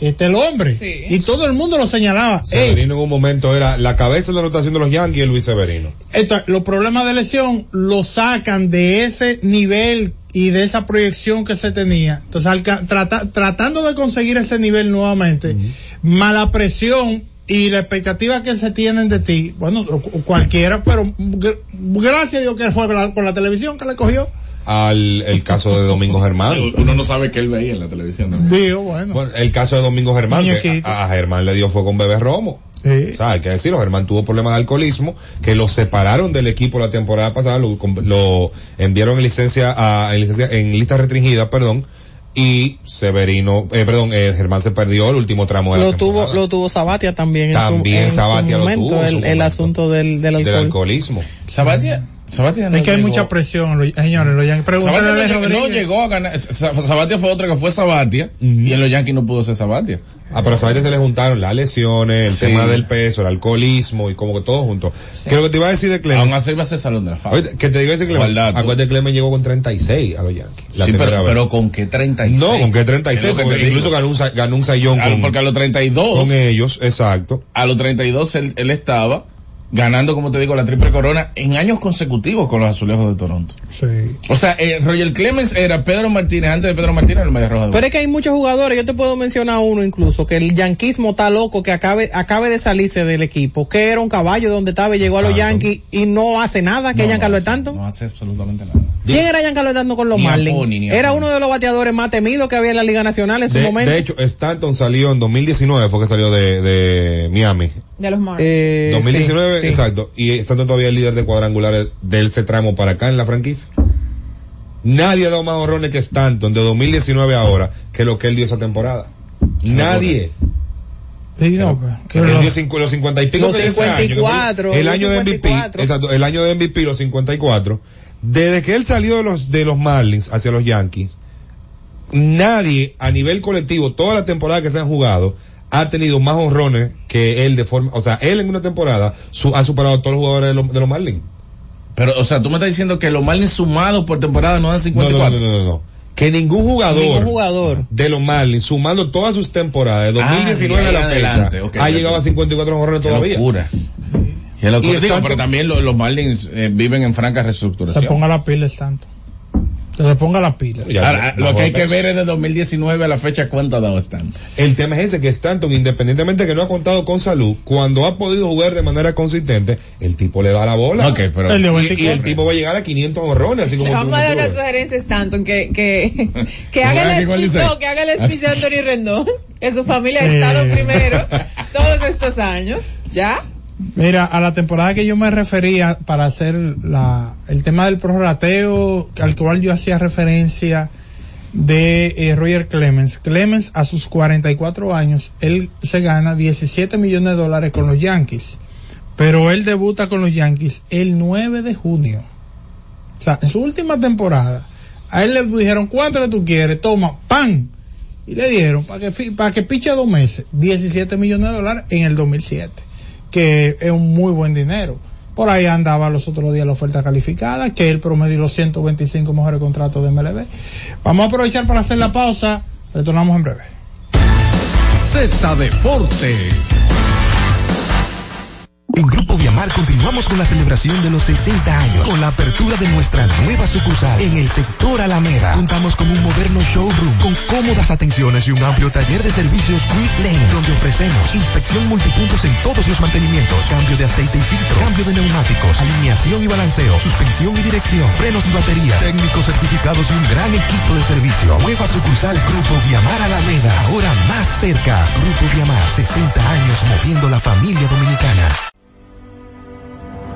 este es el hombre. Y todo el mundo lo señalaba. Severino en un momento era la cabeza de la rotación de los Yankees y Luis Severino. Esto, los problemas de lesión lo sacan de ese nivel y de esa proyección que se tenía. Entonces, tratando de conseguir ese nivel nuevamente, mala presión y la expectativa que se tienen de ti, bueno, cualquiera, pero gracias a Dios que fue por la televisión que le cogió al el caso de Domingo Germán. Uno no sabe qué él veía en la televisión. Digo, bueno. El caso de Domingo Germán, que a, Germán le dio fue con Bebé Romo. O sea, hay que decirlo, Germán tuvo problemas de alcoholismo, que lo separaron del equipo la temporada pasada, lo, enviaron en licencia, a, en licencia, en lista restringida, perdón, y Severino, eh, perdón, eh, Germán se perdió el último tramo de lo la tuvo Lo tuvo Sabatia también. También en Sabatia lo tuvo. El, asunto del, del, alcoholismo. Sabatia es que hay mucha presión, señores. Los Yankees. Sabatia no, llegó a ganar. Sabatia fue otro que fue Sabatia. Y en los Yankees no pudo ser Sabatia. Ah, pero a Sabatia se le juntaron las lesiones, el tema del peso, el alcoholismo y como que todo junto. Que lo que te iba a decir de Clemens. Aún así iba a ser salón de la fama. que te digo de Clemens. Acuérdate que Clemens llegó con 36 a los Yankees. sí, pero, pero, con qué 36. No, con qué 36. Porque incluso ganó un, ganó un sayón con. Porque a los 32. Con ellos, exacto. A los 32 él, él estaba ganando, como te digo, la triple corona en años consecutivos con los azulejos de Toronto. Sí. O sea, eh, Roger Clemens era Pedro Martínez antes de Pedro Martínez el Medio Rojo. Pero es que hay muchos jugadores, yo te puedo mencionar uno incluso, que el yanquismo está loco, que acabe, acabe de salirse del equipo, que era un caballo donde estaba y llegó a los Yankees y no hace nada, que no, Giancarlo Stanton. No hace absolutamente nada. ¿Quién era Giancarlo Stanton con los Marlins? Era uno de los bateadores más temidos que había en la Liga Nacional en su momento. De hecho, Stanton salió en 2019, fue que salió de, de Miami. De los Marlins. 2019, exacto. Y Stanton todavía el líder de cuadrangulares del ese tramo para acá en la franquicia. Nadie ha dado más horrones que Stanton de 2019 ahora que lo que él dio esa temporada. Nadie. Sí, no, que los, 50 y pico los 54, el año de MVP, exacto, el año de MVP los 54 desde que él salió de los, de los Marlins hacia los Yankees, nadie a nivel colectivo, toda la temporada que se han jugado, ha tenido más honrones que él de forma, o sea, él en una temporada ha superado a todos los jugadores de los, de los Marlins. Pero, o sea, tú me estás diciendo que los Marlins sumados por temporada no dan 54. No, no, no, no, no. Que ningún jugador, ningún jugador, de los Marlins, sumando todas sus temporadas de 2019 ah, a la fecha, ha llegado a 54 honrones todavía. Locura pero también los, Marlins eh, viven en franca reestructuración. Se ponga la pila tanto. Se ponga la pila. lo que hay que ver es de 2019 a la fecha cuánto ha dado Stanton. El tema es ese, que Stanton, independientemente de que no ha contado con salud, cuando ha podido jugar de manera consistente, el tipo le da la bola. pero y, el tipo va a llegar a 500 horrones, así como Vamos a dar una sugerencia a Stanton, que, que, que, haga el no, que haga el de Anthony Rendón, que su familia ha estado primero todos estos años, ¿ya? Mira, a la temporada que yo me refería para hacer la, el tema del prorrateo al cual yo hacía referencia de eh, Roger Clemens. Clemens a sus 44 años, él se gana 17 millones de dólares con los Yankees, pero él debuta con los Yankees el 9 de junio. O sea, en su última temporada, a él le dijeron, ¿cuánto que tú quieres? Toma, ¡pam! Y le dieron para que, para que piche dos meses, 17 millones de dólares en el 2007 que es un muy buen dinero. Por ahí andaba los otros días la oferta calificada, que él promedio los 125 mejores contratos de MLB. Vamos a aprovechar para hacer la pausa. Retornamos en breve. Z Deportes. En Grupo Viamar continuamos con la celebración de los 60 años, con la apertura de nuestra nueva sucursal en el sector Alameda. Contamos con un moderno showroom con cómodas atenciones y un amplio taller de servicios Quick Lane, donde ofrecemos inspección multipuntos en todos los mantenimientos, cambio de aceite y filtro, cambio de neumáticos, alineación y balanceo, suspensión y dirección, frenos y baterías, técnicos certificados y un gran equipo de servicio. Nueva sucursal Grupo Viamar Alameda, ahora más cerca. Grupo Viamar, 60 años moviendo la familia dominicana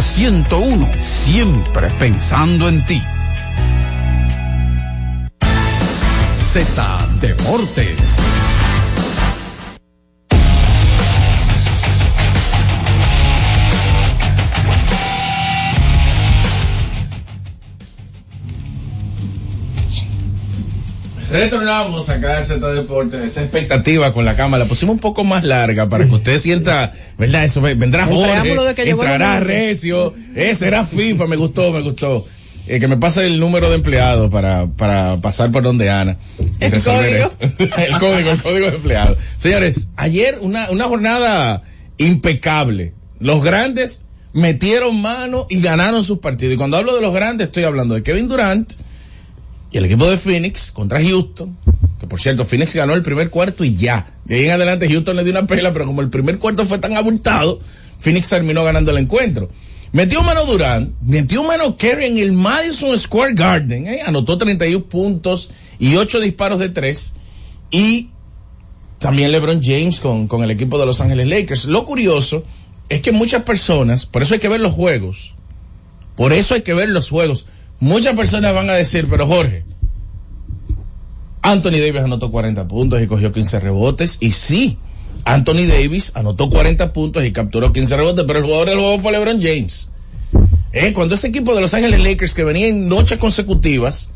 Z101, siempre pensando en ti. Z Deportes. Retornamos acá a Z Deportes, esa expectativa con la cámara, la pusimos un poco más larga para que usted sienta, ¿verdad? Eso vendrá Jorge, entrará Recio, será FIFA, me gustó, me gustó. Eh, que me pase el número de empleados para, para pasar por donde Ana y resolver esto. el código, el código de empleados. Señores, ayer una, una jornada impecable. Los grandes metieron mano y ganaron sus partidos. Y cuando hablo de los grandes, estoy hablando de Kevin Durant, y el equipo de Phoenix contra Houston, que por cierto, Phoenix ganó el primer cuarto y ya. De ahí en adelante Houston le dio una pela, pero como el primer cuarto fue tan abultado, Phoenix terminó ganando el encuentro. Metió mano Durán, metió mano Kerry en el Madison Square Garden, ¿eh? anotó 31 puntos y 8 disparos de 3. Y también LeBron James con, con el equipo de Los Ángeles Lakers. Lo curioso es que muchas personas, por eso hay que ver los juegos, por eso hay que ver los juegos. Muchas personas van a decir, pero Jorge, Anthony Davis anotó 40 puntos y cogió 15 rebotes. Y sí, Anthony Davis anotó 40 puntos y capturó 15 rebotes, pero el jugador del juego fue LeBron James. Eh, cuando ese equipo de Los Ángeles Lakers que venía en noches consecutivas,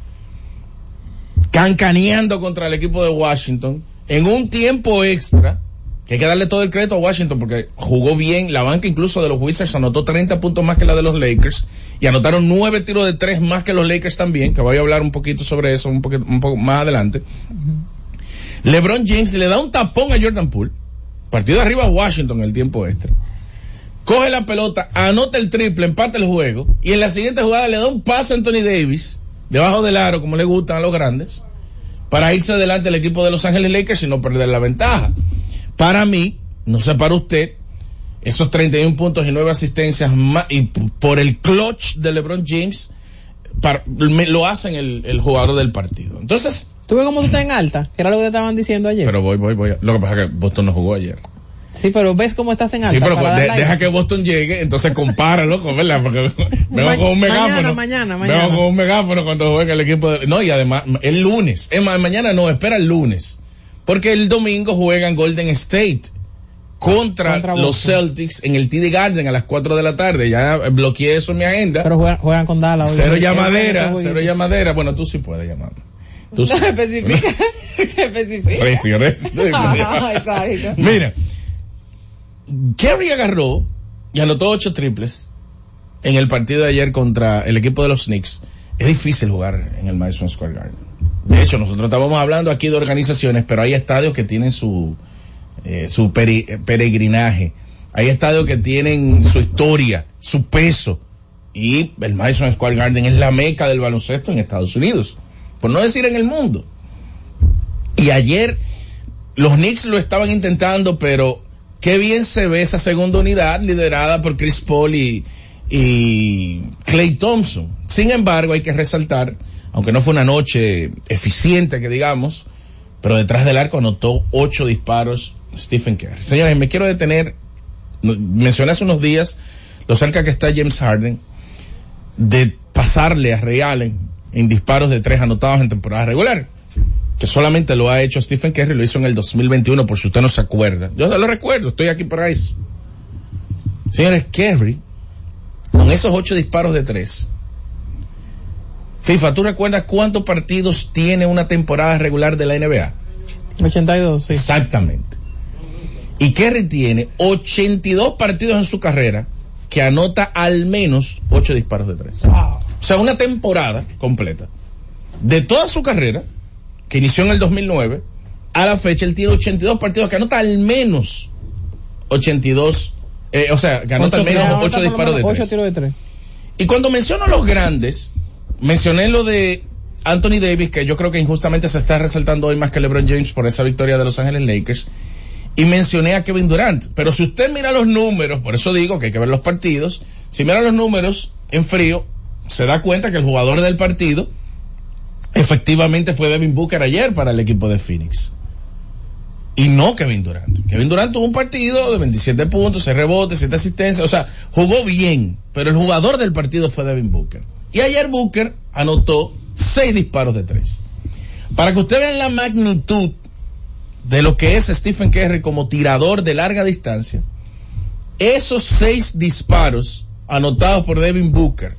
cancaneando contra el equipo de Washington, en un tiempo extra, que hay que darle todo el crédito a Washington porque jugó bien. La banca incluso de los Wizards anotó 30 puntos más que la de los Lakers y anotaron nueve tiros de tres más que los Lakers también, que voy a hablar un poquito sobre eso un, poquito, un poco más adelante. LeBron James le da un tapón a Jordan Poole, partido de arriba a Washington en el tiempo extra. Coge la pelota, anota el triple, empata el juego y en la siguiente jugada le da un pase a Anthony Davis, debajo del aro, como le gustan a los grandes, para irse adelante del equipo de Los Ángeles Lakers y no perder la ventaja. Para mí, no sé para usted, esos 31 puntos y 9 asistencias y por el clutch de LeBron James, lo hacen el, jugador del partido. Entonces. ¿Tú ves cómo tú estás en alta? Que era lo que te estaban diciendo ayer. Pero voy, voy, voy. Lo que pasa es que Boston no jugó ayer. Sí, pero ves cómo estás en alta. Sí, pero deja que Boston llegue, entonces compáralo, ¿verdad? Porque vengo con un megáfono. Mañana, mañana, mañana. Vengo con un megáfono cuando juega el equipo de, no, y además, el lunes. Es más, mañana no, espera el lunes. Porque el domingo juegan Golden State contra, los Celtics en el TD Garden a las 4 de la tarde. Ya bloqueé eso en mi agenda. Pero juegan, con Dallas. Cero llamadera, cero llamadera. Bueno, tú sí puedes llamar. Tú especifica. especifica. Mira, Kerry agarró y anotó ocho triples en el partido de ayer contra el equipo de los Knicks, es difícil jugar en el Madison Square Garden. De hecho, nosotros estábamos hablando aquí de organizaciones, pero hay estadios que tienen su, eh, su peregrinaje. Hay estadios que tienen su historia, su peso. Y el Madison Square Garden es la meca del baloncesto en Estados Unidos. Por no decir en el mundo. Y ayer los Knicks lo estaban intentando, pero qué bien se ve esa segunda unidad liderada por Chris Paul y, y Clay Thompson. Sin embargo, hay que resaltar, aunque no fue una noche eficiente que digamos, pero detrás del arco anotó ocho disparos Stephen Curry. Señores, me quiero detener, mencioné hace unos días lo cerca que está James Harden de pasarle a Ray Allen en disparos de tres anotados en temporada regular, que solamente lo ha hecho Stephen Curry, lo hizo en el 2021 por si usted no se acuerda. Yo lo recuerdo, estoy aquí para eso. Señores, Curry con esos ocho disparos de tres. FIFA, ¿tú recuerdas cuántos partidos tiene una temporada regular de la NBA? 82, sí. Exactamente. Y Kerry tiene 82 partidos en su carrera que anota al menos ocho disparos de tres. O sea, una temporada completa. De toda su carrera, que inició en el 2009, a la fecha él tiene 82 partidos que anota al menos 82 eh, o sea, ganó al menos ocho disparos de tres. Y cuando menciono los grandes, mencioné lo de Anthony Davis, que yo creo que injustamente se está resaltando hoy más que LeBron James por esa victoria de Los Ángeles Lakers. Y mencioné a Kevin Durant. Pero si usted mira los números, por eso digo que hay que ver los partidos, si mira los números en frío, se da cuenta que el jugador del partido efectivamente fue Devin Booker ayer para el equipo de Phoenix y no Kevin Durant. Kevin Durant tuvo un partido de 27 puntos, 6 rebotes, 7 asistencias, o sea, jugó bien, pero el jugador del partido fue Devin Booker. Y ayer Booker anotó 6 disparos de 3. Para que ustedes vean la magnitud de lo que es Stephen Curry como tirador de larga distancia, esos 6 disparos anotados por Devin Booker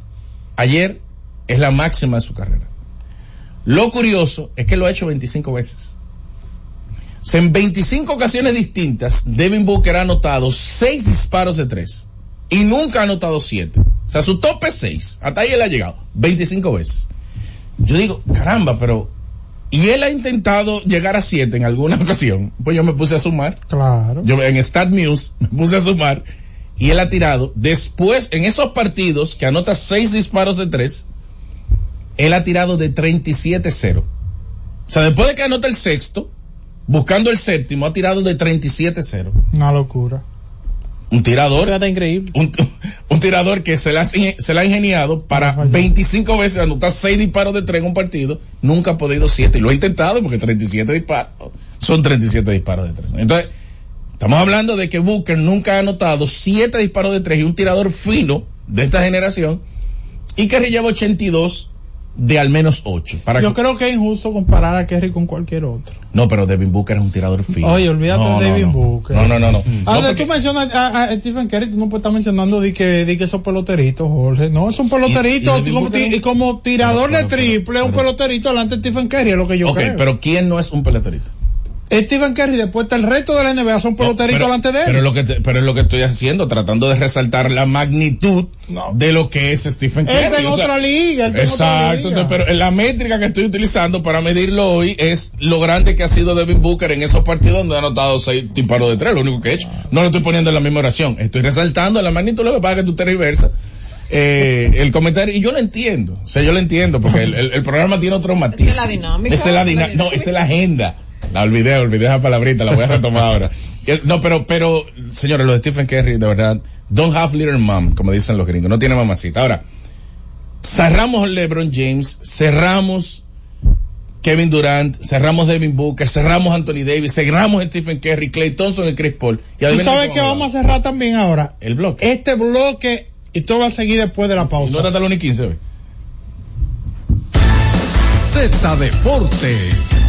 ayer es la máxima de su carrera. Lo curioso es que lo ha hecho 25 veces en 25 ocasiones distintas, Devin Booker ha anotado 6 disparos de 3 y nunca ha anotado 7. O sea, su tope es 6. Hasta ahí él ha llegado 25 veces. Yo digo, caramba, pero y él ha intentado llegar a 7 en alguna ocasión. Pues yo me puse a sumar. Claro. Yo en StatMuse me puse a sumar y él ha tirado después en esos partidos que anota 6 disparos de 3, él ha tirado de 37-0. O sea, después de que anota el sexto, buscando el séptimo, ha tirado de 37-0. Una locura. Un tirador. increíble. Un, tirador que se la, se la ha ingeniado para 25 veces anotar 6 disparos de 3 en un partido. Nunca ha podido 7. Y lo ha intentado porque 37 disparos son 37 disparos de 3. Entonces, estamos hablando de que Booker nunca ha anotado 7 disparos de 3 y un tirador fino de esta generación. Y que lleva 82 de al menos 8. Yo creo que es injusto comparar a Kerry con cualquier otro. No, pero Devin Booker es un tirador fino. Oye, olvídate de Devin Booker. No, no, no. no. Ahora, tú mencionas a, Stephen Kerry, tú no puedes estar mencionando de que, de que esos peloteritos, Jorge. No, es un peloterito. Y, como, tirador de triple, es un peloterito delante de Stephen Kerry, es lo que yo creo. Ok, pero ¿quién no es un peloterito? Stephen Curry después está el resto de la NBA son peloteritos delante de él. Pero, lo que pero es lo que estoy haciendo, tratando de resaltar la magnitud de lo que es Stephen Curry. Él en otra liga. exacto, pero la métrica que estoy utilizando para medirlo hoy es lo grande que ha sido Devin Booker en esos partidos donde ha anotado seis disparos de tres, lo único que he hecho. No lo estoy poniendo en la misma oración, estoy resaltando la magnitud, lo que pasa es que tú te reversas. Eh, el comentario, y yo lo entiendo, o sea, yo lo entiendo, porque el, el, programa tiene otro matiz. Esa es la dinámica. Esa es la dinámica, no, esa es la agenda. La olvidé, olvidé esa palabrita, la voy a retomar ahora. No, pero, pero, señores, los de Stephen Curry, de verdad, don't have little mom, como dicen los gringos, no tiene mamacita. Ahora, cerramos LeBron James, cerramos Kevin Durant, cerramos Devin Booker, cerramos Anthony Davis, cerramos Stephen Curry, Clay Thompson y Chris Paul. Y ¿Tú sabes que vamos a cerrar también ahora? El bloque. Este bloque y todo va a seguir después de la pausa. No era tal 15 hoy. Z Deportes.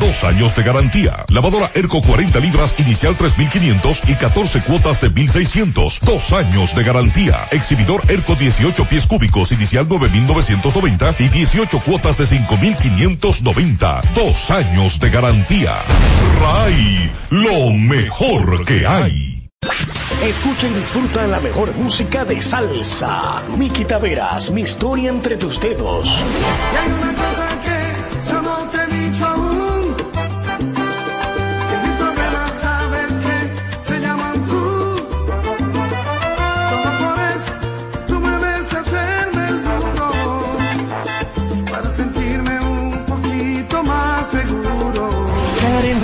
dos años de garantía. Lavadora Erco 40 libras inicial 3500 y 14 cuotas de 1600, dos años de garantía. Exhibidor Erco 18 pies cúbicos inicial 9990 y 18 cuotas de 5590, dos años de garantía. RAI, lo mejor que hay. Escucha y disfruta la mejor música de salsa. Miki Taveras, mi historia entre tus dedos.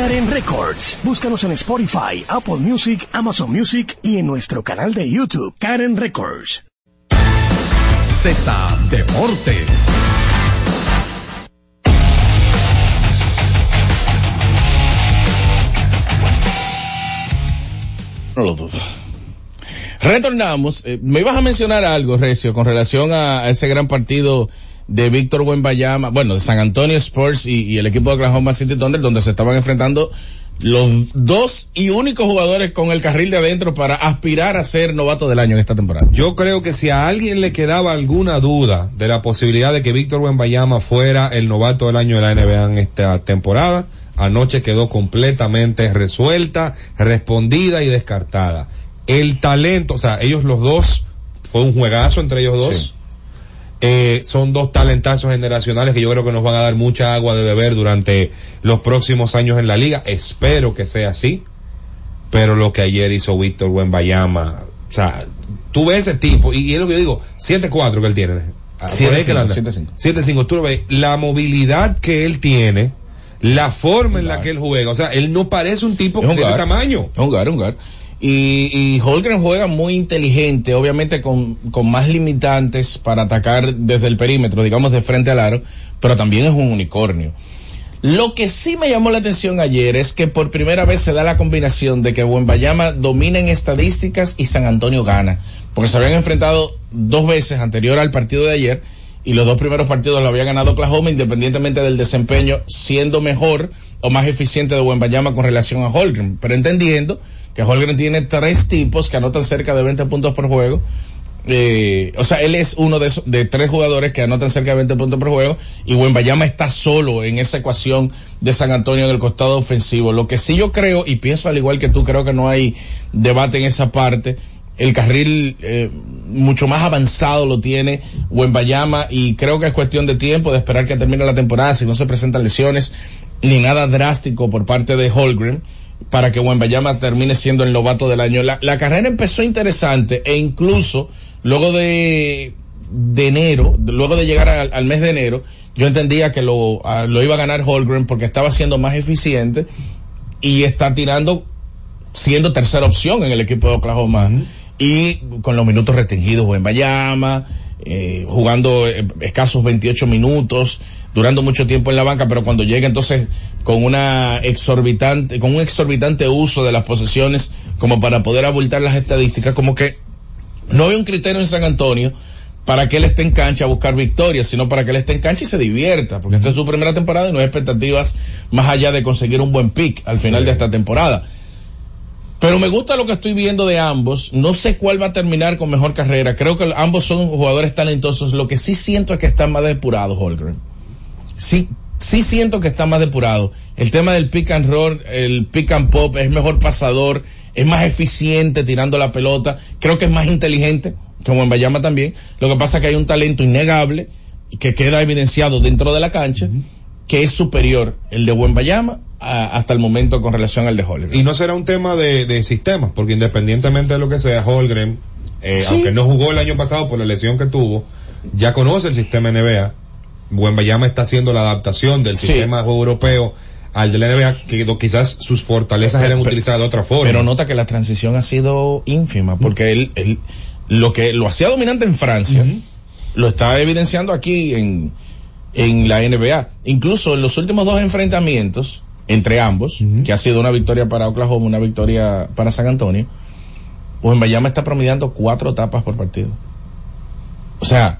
Karen Records. Búscanos en Spotify, Apple Music, Amazon Music y en nuestro canal de YouTube, Karen Records. Z Deportes. No lo dudo. Retornamos. Eh, me ibas a mencionar algo, Recio, con relación a ese gran partido de Víctor Wembayama, bueno, de San Antonio Spurs y, el equipo de Oklahoma City Thunder, donde se estaban enfrentando los dos y únicos jugadores con el carril de adentro para aspirar a ser novato del año en esta temporada. Yo creo que si a alguien le quedaba alguna duda de la posibilidad de que Víctor Wembayama fuera el novato del año de la NBA en esta temporada, anoche quedó completamente resuelta, respondida y descartada. El talento, o sea, ellos los dos, fue un juegazo entre ellos dos. Eh, son dos talentazos generacionales que yo creo que nos van a dar mucha agua de beber durante los próximos años en la liga. Espero que sea así. Pero lo que ayer hizo Víctor Wembayama, o sea, tú ves ese tipo, y, es lo que yo digo, 7-4 que él tiene. 7-5. 7-5. Tú ves, la movilidad que él tiene, la forma en la que él juega, o sea, él no parece un tipo de ese tamaño. Es un gar, un gar. Y, y Holgren juega muy inteligente, obviamente con, con más limitantes para atacar desde el perímetro, digamos de frente al aro, pero también es un unicornio. Lo que sí me llamó la atención ayer es que por primera vez se da la combinación de que Buenbayama domina en estadísticas y San Antonio gana, porque se habían enfrentado dos veces anterior al partido de ayer y los dos primeros partidos lo había ganado Oklahoma independientemente del desempeño siendo mejor o más eficiente de Buenbayama con relación a Holgren, pero entendiendo que Holgren tiene tres tipos que anotan cerca de 20 puntos por juego. Eh, o sea, él es uno de, esos, de tres jugadores que anotan cerca de 20 puntos por juego y Bayama está solo en esa ecuación de San Antonio en el costado ofensivo. Lo que sí yo creo, y pienso al igual que tú, creo que no hay debate en esa parte, el carril eh, mucho más avanzado lo tiene Bayama y creo que es cuestión de tiempo de esperar que termine la temporada si no se presentan lesiones ni nada drástico por parte de Holgren para que Wembayama termine siendo el novato del año. La, carrera empezó interesante e incluso luego de, de enero, luego de llegar al, mes de enero, yo entendía que lo, lo iba a ganar Holgren porque estaba siendo más eficiente y está tirando siendo tercera opción en el equipo de Oklahoma. Y con los minutos restringidos, Wembayama, eh, jugando eh, escasos 28 minutos, durando mucho tiempo en la banca, pero cuando llega entonces con una exorbitante, con un exorbitante uso de las posesiones como para poder abultar las estadísticas, como que no hay un criterio en San Antonio para que él esté en cancha a buscar victorias, sino para que él esté en cancha y se divierta, porque esta es su primera temporada y no hay expectativas más allá de conseguir un buen pick al final de esta temporada. Pero me gusta lo que estoy viendo de ambos. No sé cuál va a terminar con mejor carrera. Creo que ambos son jugadores talentosos. Lo que sí siento es que están más depurados, Holgren. Sí, sí siento que está más depurado. El tema del pick and roll, el pick and pop, es mejor pasador, es más eficiente tirando la pelota. Creo que es más inteligente, como en Bayama también. Lo que pasa es que hay un talento innegable que queda evidenciado dentro de la cancha, que es superior el de Buen Bayama hasta el momento con relación al de Holgren. Y no será un tema de, de sistemas, porque independientemente de lo que sea, Holgren, eh, aunque no jugó el año pasado por la lesión que tuvo, ya conoce el sistema NBA. Buen Bayama está haciendo la adaptación del sistema europeo al de la NBA, que quizás sus fortalezas eran utilizadas de otra forma. Pero nota que la transición ha sido ínfima, porque él, él lo que lo hacía dominante en Francia, lo está evidenciando aquí en, en la NBA. Incluso en los últimos dos enfrentamientos, entre ambos, que ha sido una victoria para Oklahoma, una victoria para San Antonio, Bayama está promediando cuatro tapas por partido. O sea,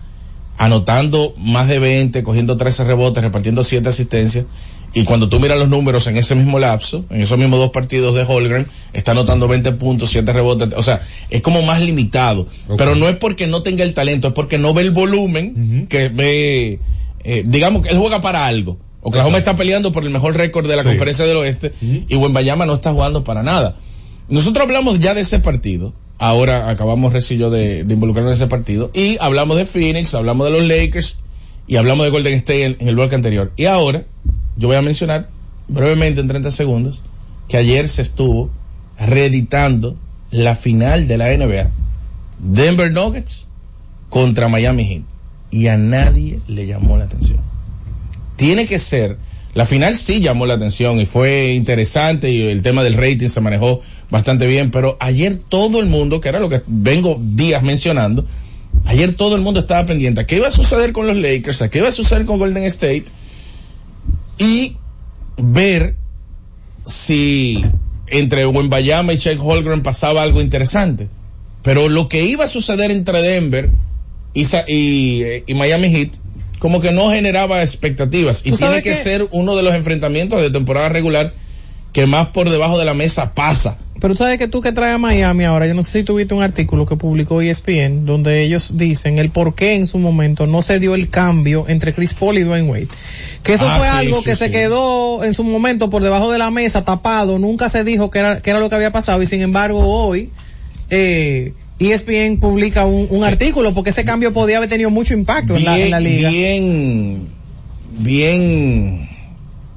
anotando más de 20, cogiendo 13 rebotes, repartiendo 7 asistencias. Y cuando tú miras los números en ese mismo lapso, en esos mismos dos partidos de Holgren, está anotando 20 puntos, 7 rebotes. O sea, es como más limitado. Pero no es porque no tenga el talento, es porque no ve el volumen que ve, eh, digamos que él juega para algo. Oklahoma está peleando por el mejor récord de la conferencia del oeste y Buenbayama no está jugando para nada. Nosotros hablamos ya de ese partido. Ahora acabamos Resillo de, de involucrarnos en ese partido. Y hablamos de Phoenix, hablamos de los Lakers y hablamos de Golden State en, el bloque anterior. Y ahora, yo voy a mencionar brevemente en 30 segundos que ayer se estuvo reeditando la final de la NBA. Denver Nuggets contra Miami Heat. Y a nadie le llamó la atención tiene que ser, la final sí llamó la atención y fue interesante y el tema del rating se manejó bastante bien, pero ayer todo el mundo, que era lo que vengo días mencionando, ayer todo el mundo estaba pendiente a qué iba a suceder con los Lakers, a qué iba a suceder con Golden State y ver si entre Wembayama y Shake Holgren pasaba algo interesante. Pero lo que iba a suceder entre Denver y, y Miami Heat como que no generaba expectativas y tiene que, ser uno de los enfrentamientos de temporada regular que más por debajo de la mesa pasa. Pero sabes que tú que traes a Miami ahora, yo no sé si tuviste un artículo que publicó ESPN donde ellos dicen el por qué en su momento no se dio el cambio entre Chris Paul y Dwayne Wade. Que eso ah, fue algo que se quedó en su momento por debajo de la mesa, tapado, nunca se dijo que era, que era lo que había pasado y sin embargo hoy eh, ESPN publica un, artículo porque ese cambio podía haber tenido mucho impacto en, la, liga. Bien, bien,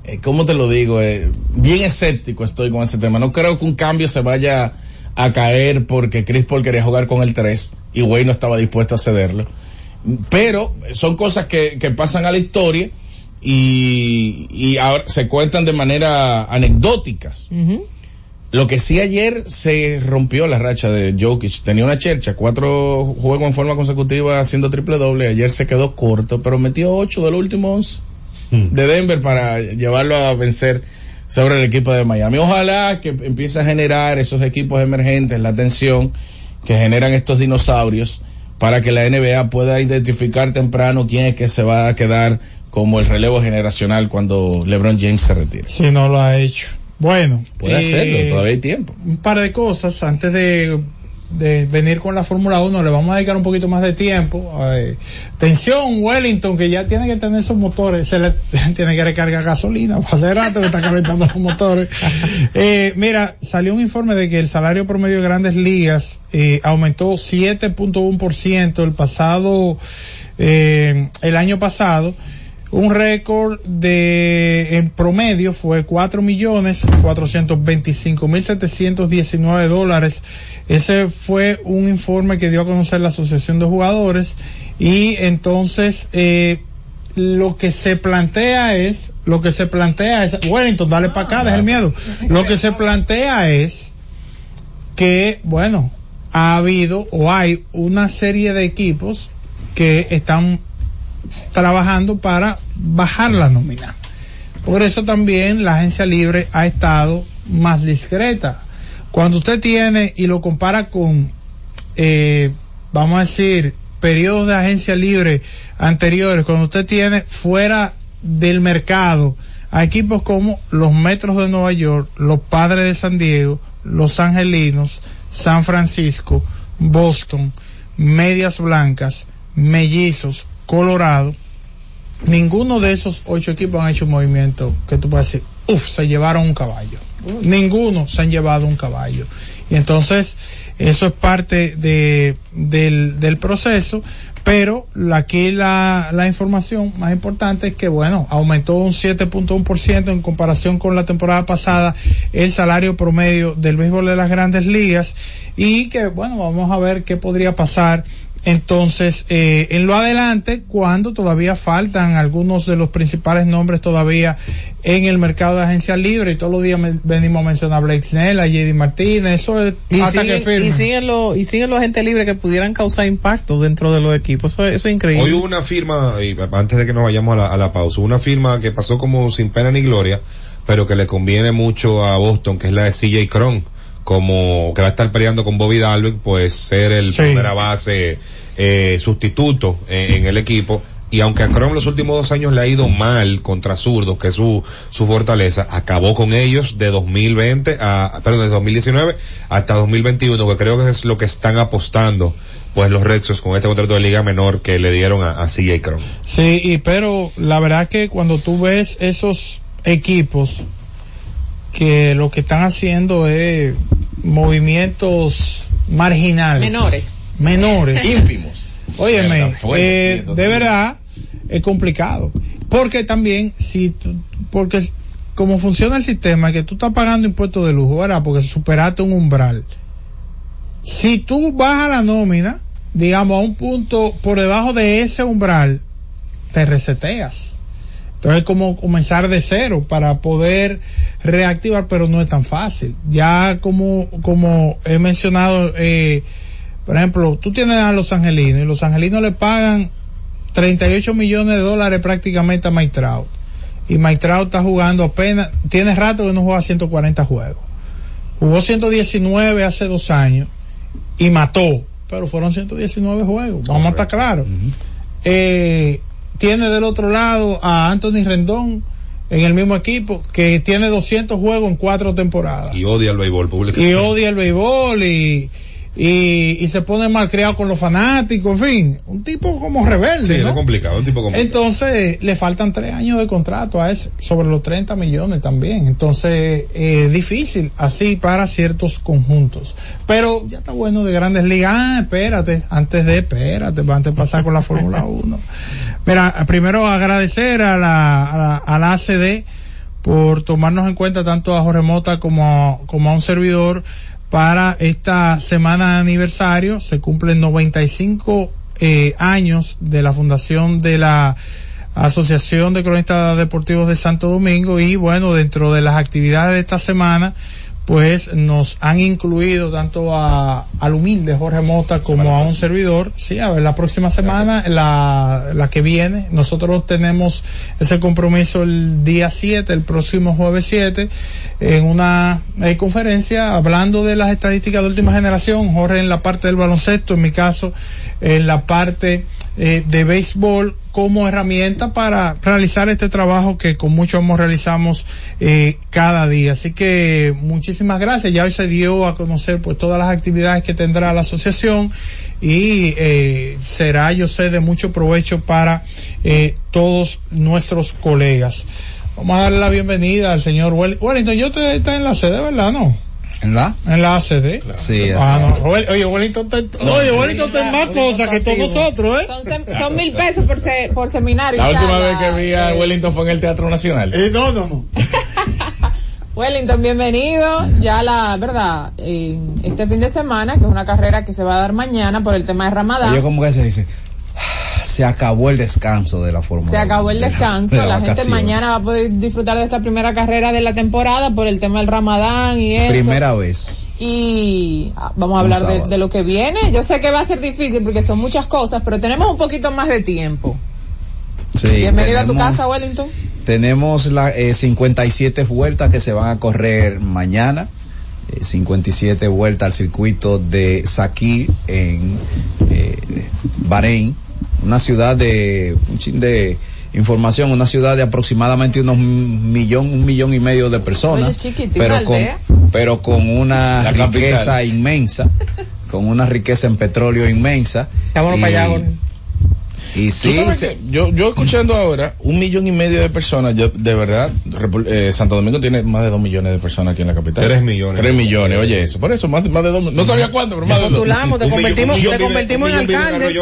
eh, ¿cómo te lo digo? Eh, bien escéptico estoy con ese tema. No creo que un cambio se vaya a caer porque Chris Paul quería jugar con el 3 y Wayne no estaba dispuesto a cederlo. Pero son cosas que, que pasan a la historia y, y ahora se cuentan de manera anecdóticas. Lo que sí ayer se rompió la racha de Jokic. Tenía una chercha, cuatro juegos en forma consecutiva haciendo triple doble. Ayer se quedó corto, pero metió ocho de los últimos hmm. de Denver para llevarlo a vencer sobre el equipo de Miami. Ojalá que empiece a generar esos equipos emergentes, la atención que generan estos dinosaurios para que la NBA pueda identificar temprano quién es que se va a quedar como el relevo generacional cuando LeBron James se retire. Si no lo ha hecho. Bueno, puede hacerlo, eh, todavía hay tiempo. Un par de cosas antes de, venir con la Fórmula 1, le vamos a dedicar un poquito más de tiempo. Atención, Wellington, que ya tiene que tener esos motores, se le tiene que recargar gasolina, hace rato que está calentando los motores. Eh, mira, salió un informe de que el salario promedio de grandes ligas eh, aumentó 7.1% el pasado, el año pasado un récord de, en promedio fue cuatro millones cuatrocientos veinticinco mil setecientos diecinueve dólares. Ese fue un informe que dio a conocer la Asociación de Jugadores y entonces, eh, lo que se plantea es, lo que se plantea es, Wellington, dale para acá, deja el miedo. Lo que se plantea es que, bueno, ha habido o hay una serie de equipos que están trabajando para bajar la nómina. Por eso también la agencia libre ha estado más discreta. Cuando usted tiene y lo compara con, eh, vamos a decir, periodos de agencia libre anteriores, cuando usted tiene fuera del mercado a equipos como los Metros de Nueva York, los Padres de San Diego, los Angelinos, San Francisco, Boston, Medias Blancas, Mellizos, Colorado, ninguno de esos ocho equipos han hecho un movimiento que tú puedes decir, uff, se llevaron un caballo. Ninguno se han llevado un caballo. Y entonces, eso es parte de, del, del proceso, pero aquí la, la información más importante es que, bueno, aumentó un 7.1% en comparación con la temporada pasada el salario promedio del béisbol de las grandes ligas y que, bueno, vamos a ver qué podría pasar entonces, eh, en lo adelante, cuando todavía faltan algunos de los principales nombres todavía en el mercado de agencias libres, y todos los días venimos a mencionar a Blake Snell, a JD Martínez, eso es y siguen, Y siguen, los, y siguen los agentes libres que pudieran causar impacto dentro de los equipos, eso, es increíble. Hoy hubo una firma, y antes de que nos vayamos a la, pausa, una firma que pasó como sin pena ni gloria, pero que le conviene mucho a Boston, que es la de CJ Cron como que va a estar peleando con Bobby Dalvik, pues ser el primera base eh, sustituto en, el equipo. Y aunque a Chrome los últimos dos años le ha ido mal contra zurdos, que es su, su fortaleza, acabó con ellos de 2020 a, perdón, de 2019 hasta 2021, que creo que es lo que están apostando pues los Rexos con este contrato de liga menor que le dieron a, a CJ Chrome. Sí, y pero la verdad que cuando tú ves esos equipos que lo que están haciendo es movimientos marginales. Menores. Menores. Ínfimos. Óyeme, eh, de verdad es complicado. Porque también, si porque como funciona el sistema, que tú estás pagando impuestos de lujo, ¿verdad? Porque superaste un umbral. Si tú bajas la nómina, digamos, a un punto por debajo de ese umbral, te reseteas. Entonces es como comenzar de cero para poder reactivar, pero no es tan fácil. Ya como, como he mencionado, eh, por ejemplo, tú tienes a los angelinos y los angelinos le pagan 38 millones de dólares prácticamente a Mike Y Mike está jugando apenas, tiene rato que no juega 140 juegos. Jugó 119 hace dos años y mató, pero fueron 119 juegos, vamos a estar claros. eh, tiene del otro lado a Anthony Rendón en el mismo equipo que tiene 200 juegos en cuatro temporadas. Y odia el béisbol público. Y odia el béisbol y y, y se pone mal creado con los fanáticos, en fin, un tipo como rebelde. Sí, es complicado, un tipo complicado. Entonces, le faltan tres años de contrato a ese, sobre los 30 millones también. Entonces, es difícil así para ciertos conjuntos. Pero ya está bueno de grandes ligas. Ah, espérate, antes de, espérate, antes de pasar con la Fórmula 1. Mira, primero agradecer a la, a la, a la ACD por tomarnos en cuenta tanto a Jorge Mota como, como a un servidor para esta semana de aniversario. Se cumplen 95 eh, años de la fundación de la Asociación de Cronistas Deportivos de Santo Domingo y bueno, dentro de las actividades de esta semana, pues nos han incluido tanto a, al humilde Jorge Mota como a un servidor. Sí, a ver, la próxima semana, la, la que viene, nosotros tenemos ese compromiso el día 7, el próximo jueves 7, en una eh, conferencia hablando de las estadísticas de última generación. Jorge en la parte del baloncesto, en mi caso, en la parte eh, de béisbol como herramienta para realizar este trabajo que con mucho amor realizamos eh, cada día. Así que muchísimas gracias. Ya hoy se dio a conocer pues todas las actividades que tendrá la asociación y eh, será, yo sé, de mucho provecho para eh, todos nuestros colegas. Vamos a darle la bienvenida al señor Wellington. Yo te está en la sede, ¿verdad? ¿No? ¿En la? En la ACD. Sí, ah, no. Oye, Wellington está, oye, Wellington está más cosas que todos nosotros, ¿eh? Son, son mil pesos por, por seminario. La última vez que vi a Wellington fue en el Teatro Nacional. Eh, no, no, no. Wellington, bienvenido. Ya la verdad, este fin de semana, que es una carrera que se va a dar mañana por el tema de Ramadán. Yo como que se dice, se acabó el descanso de la Fórmula Se acabó el descanso. la, gente mañana va a poder disfrutar de esta primera carrera de la temporada por el tema del Ramadán y eso. Primera vez. Y ah, vamos a hablar de, lo que viene. Yo sé que va a ser difícil porque son muchas cosas, pero tenemos un poquito más de tiempo. Sí, Bienvenido a tu casa, Wellington. Tenemos las eh, 57 vueltas que se van a correr mañana. 57 eh, vueltas al circuito de Saki en eh, Bahrein una ciudad de un chin de información, una ciudad de aproximadamente unos millón, un millón y medio de personas, pero con, pero con una riqueza inmensa, con una riqueza en petróleo inmensa. Y sí, yo, yo escuchando ahora, un millón y medio de personas, yo, de verdad, eh, Santo Domingo tiene más de dos millones de personas aquí en la capital. Tres millones. Tres millones, oye eso. Por eso, más, más de dos, no sabía cuánto, pero más de dos. te convertimos, te convertimos en alcalde.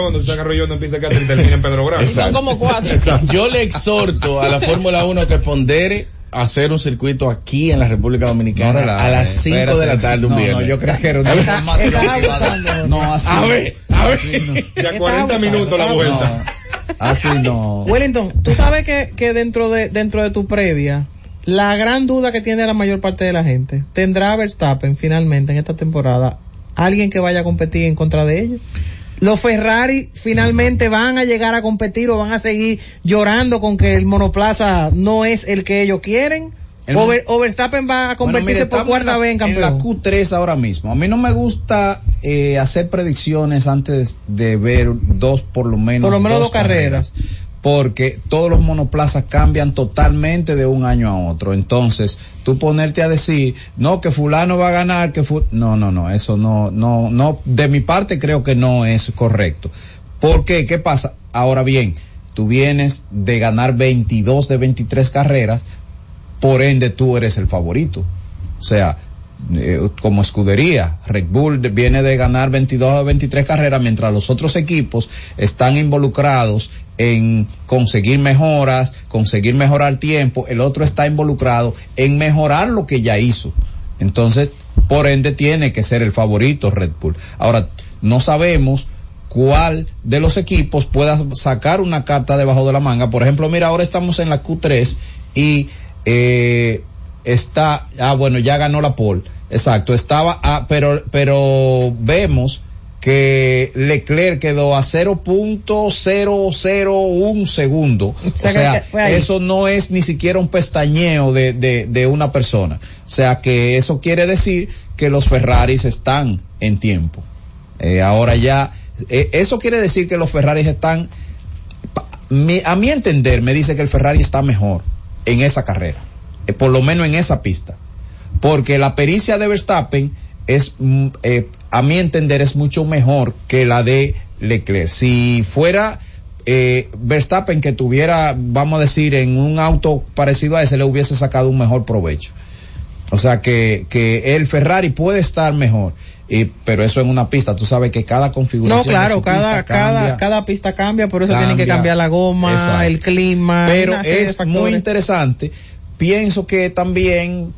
termina en Pedro Bravo. Son como cuatro. Yo le exhorto a la Fórmula 1 que pondere hacer un circuito aquí en la República Dominicana a las 5 de la tarde un viernes. No, yo creo que era una No, así. A ver, a ver. De a 40 minutos la vuelta. así no. Wellington, tú sabes que, que dentro de dentro de tu previa la gran duda que tiene la mayor parte de la gente, ¿tendrá Verstappen finalmente en esta temporada alguien que vaya a competir en contra de ellos? Los Ferrari finalmente van a llegar a competir o van a seguir llorando con que el monoplaza no es el que ellos quieren. o, Verstappen va a convertirse por cuarta vez en campeón. En la Q3 ahora mismo. A mí no me gusta eh, hacer predicciones antes de ver dos, por lo menos, por lo menos dos, carreras porque todos los monoplazas cambian totalmente de un año a otro. Entonces, tú ponerte a decir, no, que fulano va a ganar, que no, no, no, eso no, no, no, de mi parte creo que no es correcto. ¿Por qué? ¿Qué pasa? Ahora bien, tú vienes de ganar 22 de 23 carreras, por ende tú eres el favorito. O sea, eh, como escudería. Red Bull viene de ganar 22 a 23 carreras mientras los otros equipos están involucrados en conseguir mejoras, conseguir mejorar tiempo, el otro está involucrado en mejorar lo que ya hizo. Entonces, por ende tiene que ser el favorito Red Bull. Ahora, no sabemos cuál de los equipos pueda sacar una carta debajo de la manga. Por ejemplo, mira, ahora estamos en la Q3 y eh, está, ah, bueno, ya ganó la pole. Exacto, estaba, ah, pero, pero vemos que Leclerc quedó a 0.001 segundo. O sea, eso no es ni siquiera un pestañeo de, de, de, una persona. O sea, que eso quiere decir que los Ferraris están en tiempo. Eh, ahora ya, eh, eso quiere decir que los Ferraris están a mi entender me dice que el Ferrari está mejor en esa carrera, eh, por lo menos en esa pista, porque la pericia de Verstappen es, mm, eh, a mi entender, es mucho mejor que la de Leclerc. Si fuera eh, Verstappen que tuviera, vamos a decir, en un auto parecido a ese, le hubiese sacado un mejor provecho. O sea que, que el Ferrari puede estar mejor. Y, pero eso en una pista, tú sabes que cada configuración. No, claro, cada, cada, cada pista cambia, por eso tienen que cambiar la goma, el clima. Pero es muy interesante. Pienso que también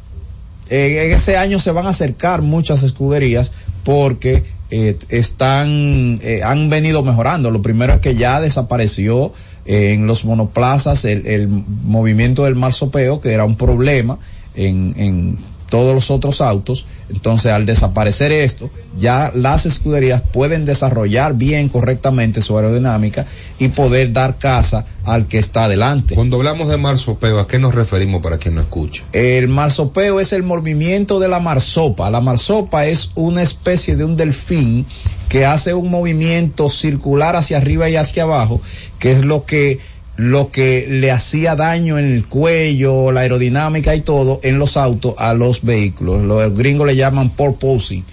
eh, en ese año se van a acercar muchas escuderías porque eh, están, eh, han venido mejorando. Lo primero es que ya desapareció en los monoplazas el, el movimiento del marsopeo, que era un problema en, en todos los otros autos. Entonces, al desaparecer esto, ya las escuderías pueden desarrollar bien, correctamente su aerodinámica y poder dar casa al que está adelante. Cuando hablamos de marsopeo, ¿a qué nos referimos para quien no escucha? El marsopeo es el movimiento de la marsopa. La marsopa es una especie de un delfín que hace un movimiento circular hacia arriba y hacia abajo, que es lo que lo que le hacía daño en el cuello, la aerodinámica y todo en los autos a los vehículos. Los gringos le llaman porpoising.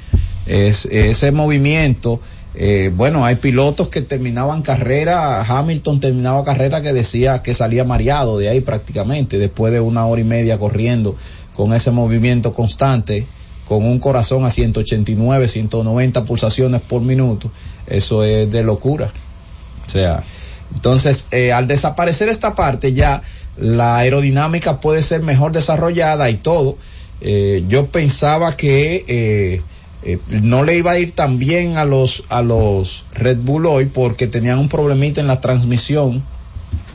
Es, ese movimiento, eh, bueno, hay pilotos que terminaban carrera, Hamilton terminaba carrera que decía que salía mareado de ahí prácticamente, después de una hora y media corriendo con ese movimiento constante, con un corazón a 189, 190 pulsaciones por minuto. Eso es de locura. O sea, entonces, eh, al desaparecer esta parte ya la aerodinámica puede ser mejor desarrollada y todo. Eh, yo pensaba que eh, eh, no le iba a ir tan bien a los a los Red Bull hoy porque tenían un problemita en la transmisión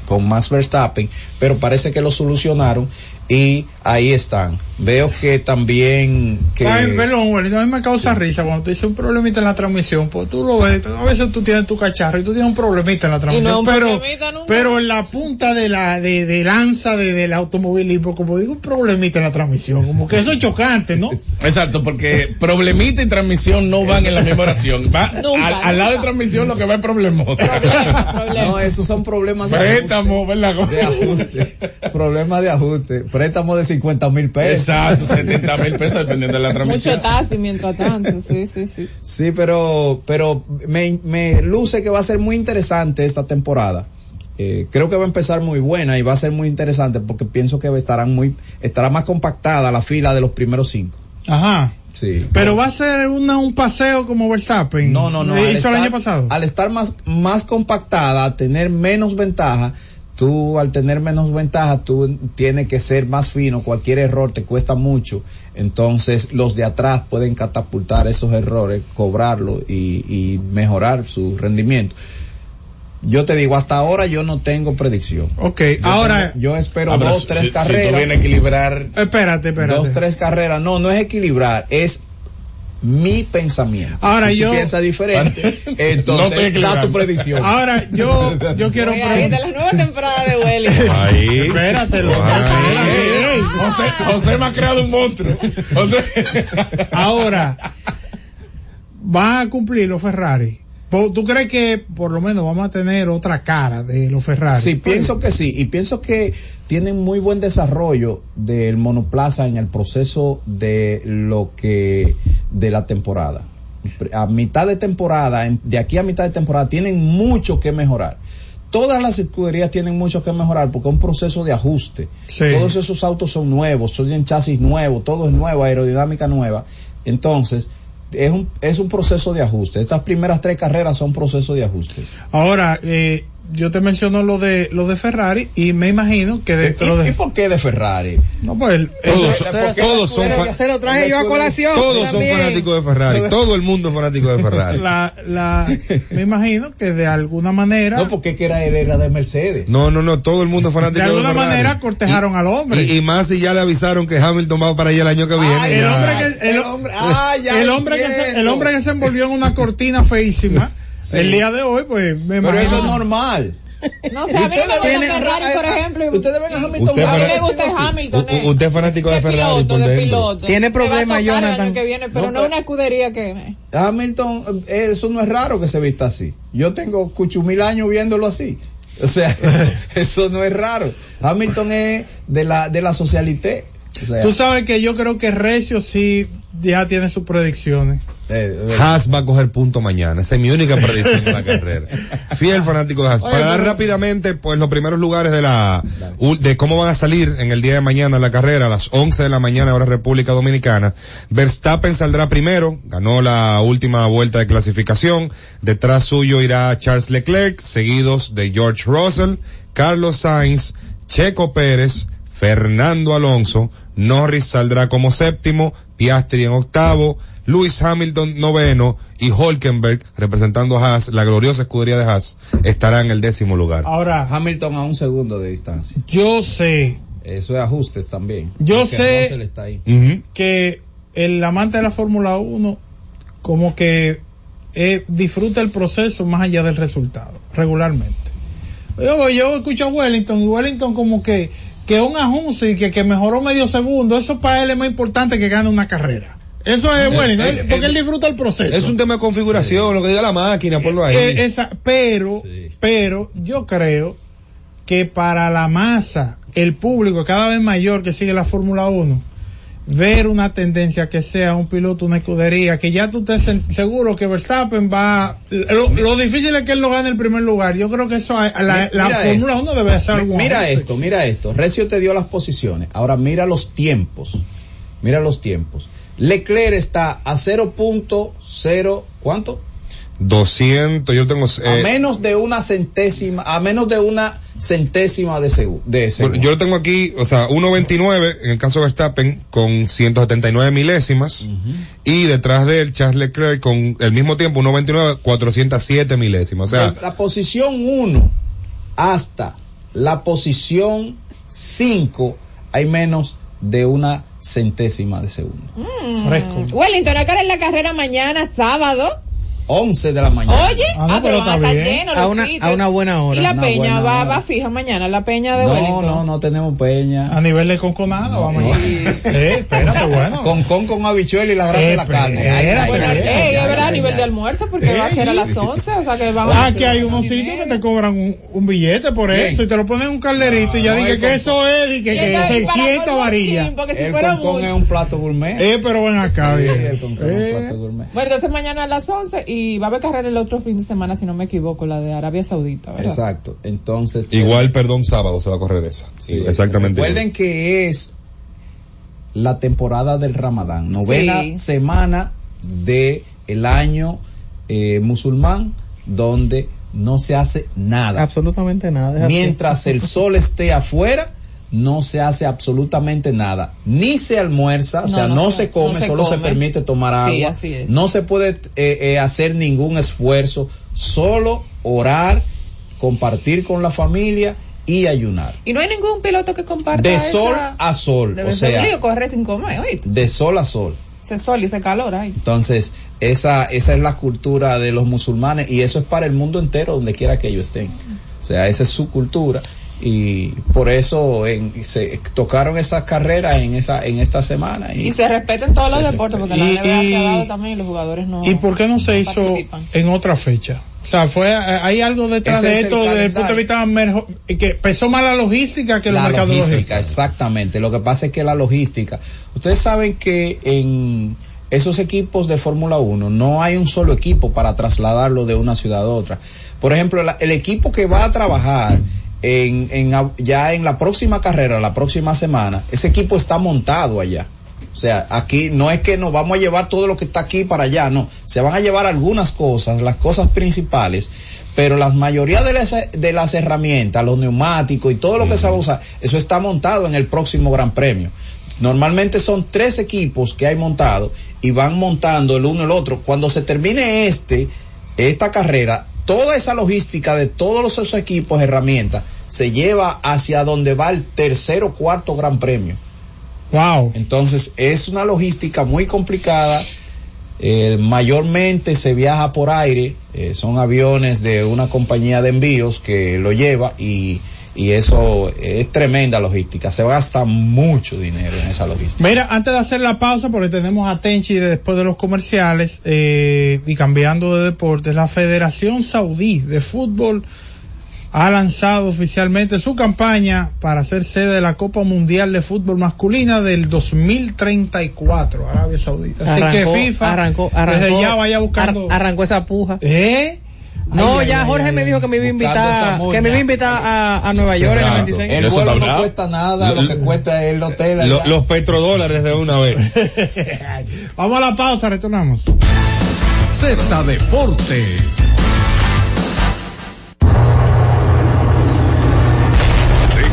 con Max Verstappen, pero parece que lo solucionaron y ahí están. Veo que también que Ay, perdón, bueno, a mí me causa risa cuando tú dices un problemita en la transmisión, pues tú lo ves, a veces tú tienes tu cacharro y tú tienes un problemita en la transmisión, pero pero en la punta de la de, de lanza de, del automovilismo, como digo, un problemita en la transmisión, como que eso es chocante, ¿no? Exacto, porque problemita y transmisión no van en la misma oración. Va al, lado de transmisión lo que va es problemota. No, esos son problemas de Préstamo, ¿verdad? De ajuste. problemas de ajuste préstamo de 50 mil pesos. Exacto, 70 mil pesos dependiendo de la transmisión. Mucho taxi mientras tanto, sí, sí, sí. Sí, pero, pero me, me luce que va a ser muy interesante esta temporada. Eh, creo que va a empezar muy buena y va a ser muy interesante porque pienso que estarán muy, estará más compactada la fila de los primeros cinco. Ajá. Sí. Pero va a ser una, un paseo como Verstappen. No, no, no. Hizo el año pasado. Al estar más, más compactada, tener menos ventaja, tú al tener menos ventaja, tú tienes que ser más fino, cualquier error te cuesta mucho, entonces los de atrás pueden catapultar esos errores, cobrarlo y, y mejorar su rendimiento. Yo te digo, hasta ahora yo no tengo predicción. Ok, ahora. yo espero ah, dos, tres carreras. Si equilibrar. Espérate, espérate. Dos, tres carreras. No, no es equilibrar, es mi pensamiento. Ahora yo piensa diferente, entonces da tu predicción. Ahora yo yo quiero de la nueva temporada de Welly. Ahí. Espérate, José, José me ha creado un monstruo. José. Ahora van a cumplir los Ferrari ¿Tú crees que por lo menos vamos a tener otra cara de los Ferrari? Sí, pienso que sí. Y pienso que tienen muy buen desarrollo del monoplaza en el proceso de lo que, de la temporada. A mitad de temporada, de aquí a mitad de temporada, tienen mucho que mejorar. Todas las escuderías tienen mucho que mejorar porque es un proceso de ajuste. Todos esos autos son nuevos, son chasis nuevos, todo es nuevo, aerodinámica nueva. Entonces, es un, es un proceso de ajuste. Estas primeras tres carreras son procesos de ajuste. Ahora, eh, yo te menciono lo de lo de Ferrari y me imagino que dentro de ¿Y por qué de Ferrari? No, pues todos, todos son Todos son fanáticos de Ferrari, todo el mundo es fanático de Ferrari. La, la, me imagino que de alguna manera No, porque que era él era de Mercedes. No, no, no, todo el mundo es fanático de, Ferrari. De alguna manera cortejaron al hombre. Y, más si ya le avisaron que Hamilton va para allá el año que viene. el, hombre que, el, hombre, ah, el hombre que se, el hombre que se envolvió en una cortina feísima el día de hoy, pues me Pero eso es normal. No sé, a mí no me gusta Ferrari, por ejemplo. Ustedes ven a Hamilton. Usted a mí me gusta Hamilton. Eh. Usted es fanático de, Ferrari. Piloto, de piloto. Tiene problemas, Jonathan. Que viene, pero no, es una escudería que. Hamilton, eh, eso no es raro que se vista así. Yo tengo cuchumil años viéndolo así. O sea, eso, no es raro. Hamilton es de la, de la socialité. Tú sabes que yo creo que Recio sí ya tiene sus predicciones. Eh, eh, Haas va a coger punto mañana. Esa es mi única predicción de la carrera. Fiel fanático de Haas. Para dar rápidamente, pues, los primeros lugares de la, de cómo van a salir en el día de mañana la carrera, a las 11 de la mañana, hora República Dominicana. Verstappen saldrá primero, ganó la última vuelta de clasificación. Detrás suyo irá Charles Leclerc, seguidos de George Russell, Carlos Sainz, Checo Pérez, Fernando Alonso, Norris saldrá como séptimo, Piastri en octavo, Lewis Hamilton noveno y Holkenberg, representando a Haas, la gloriosa escudería de Haas, estará en el décimo lugar. Ahora, Hamilton a un segundo de distancia. Yo sé. Eso es ajustes también. Yo sé que el amante de la Fórmula 1 como que eh, disfruta el proceso más allá del resultado, regularmente. Yo, yo escucho a Wellington y Wellington como que que un ajuste y que, que mejoró medio segundo, eso para él es más importante que gane una carrera. Eso es bueno, porque él disfruta el proceso. Es un tema de configuración, lo que diga la máquina, ponlo ahí. Eh, esa, pero, pero yo creo que para la masa, el público cada vez mayor que sigue la Fórmula 1, ver una tendencia que sea un piloto, una escudería, que ya tú estés seguro que Verstappen va, lo, difícil es que él no gane el primer lugar. Yo creo que eso, la, Fórmula 1 debe ser algo. Mira esto, mira esto. Recio te dio las posiciones. Ahora mira los tiempos. Mira los tiempos. Leclerc está a 0.0, ¿cuánto? 200, yo tengo... a eh, menos de una centésima, a menos de una centésima de, segundo. yo lo tengo aquí, o sea, 1.29 en el caso de Verstappen con 179 milésimas y detrás de él Charles Leclerc con el mismo tiempo 1.29 407 milésimas. O sea, la posición 1 hasta la posición 5 hay menos de una centésima de segundo. Mm. Fresco. Wellington, acá en la carrera mañana, sábado. 11 de la mañana. Oye, ah, ah pero, está, lleno a una, a una buena hora. Y la peña va, va fija mañana, la peña de no, Wellington. No, no, no tenemos peña. A nivel de conconado, vamos a ir. Eh, espérate, bueno. Con con con habichuela y la grasa de la carne. Ay, bueno, eh, es verdad, a nivel de almuerzo, porque va a ser a las 11, o sea que vamos ah, a que hay unos sitios que te cobran un, un billete por eso y te lo ponen en un calderito y ya dije que eso es y que, que 600 varillas. El concón es un plato gourmet. Eh, pero ven acá, bien. Eh. Bueno, entonces mañana a las 11 y va a haber carrera el otro fin de semana, si no me equivoco, la de Arabia Saudita, ¿verdad? Exacto. Entonces. Igual, perdón, sábado se va a correr esa. Sí, exactamente. Recuerden que es la temporada del Ramadán, novena semana de el año eh, musulmán, donde no se hace nada. Absolutamente nada. Mientras el sol esté afuera, no se hace absolutamente nada. Ni se almuerza, o sea, no, se, come, solo se permite tomar agua. No se puede eh, eh, hacer ningún esfuerzo, solo orar, compartir con la familia y ayunar. Y no hay ningún piloto que comparta De sol a sol, o sea, corre sin comer, De sol a sol. Se sol y se calor ahí. Entonces, esa, esa es la cultura de los musulmanes y eso es para el mundo entero, donde quiera que ellos estén. O sea, esa es su cultura y por eso se tocaron esas carreras en esa en esta semana y, se respeten todos los deportes porque la NBA se ha dado también y los jugadores no y por qué no se hizo en otra fecha o sea fue hay algo detrás de esto desde el punto de vista que pesó más la logística que los mercados logística exactamente. Lo que pasa es que la logística ustedes saben que en esos equipos de Fórmula 1 no hay un solo equipo para trasladarlo de una ciudad a otra. Por ejemplo el equipo que va a trabajar en, en, ya en la próxima carrera, la próxima semana, ese equipo está montado allá. O sea, aquí no es que nos vamos a llevar todo lo que está aquí para allá, no. Se van a llevar algunas cosas, las cosas principales, pero la mayoría de las, de las herramientas, los neumáticos y todo lo que se va a usar, eso está montado en el próximo Gran Premio. Normalmente son tres equipos que hay montado y van montando el uno el otro. Cuando se termine este, esta carrera, toda esa logística de todos esos equipos, herramientas, se lleva hacia donde va el tercer o cuarto gran premio. Wow. Entonces es una logística muy complicada. Eh, mayormente se viaja por aire, eh, son aviones de una compañía de envíos que lo lleva y, y eso es tremenda logística. Se gasta mucho dinero en esa logística. Mira, antes de hacer la pausa, porque tenemos a Tenchi después de los comerciales eh, y cambiando de deportes, la Federación Saudí de Fútbol ha lanzado oficialmente su campaña para ser sede de la Copa Mundial de Fútbol Masculina del 2034, Arabia Saudita. Así que FIFA arrancó, arrancó, desde ya vaya buscando. arrancó esa puja. ¿Eh? No, ya Jorge me dijo que me iba a invitar, que me iba a invitar a, a Nueva York en el 26. El vuelo no cuesta nada, lo, que cuesta es el hotel. los petrodólares de una vez. Vamos a la pausa, retornamos. Z Deportes.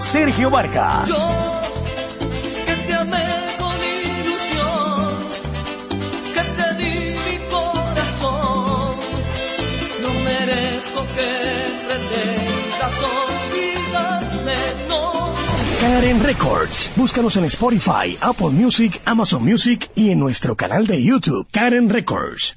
Sergio Vargas. Yo que te amé con ilusión, que te di mi corazón, no merezco que pretendas olvidarme, no. Karen Records. Búscanos en Spotify, Apple Music, Amazon Music y en nuestro canal de YouTube, Karen Records.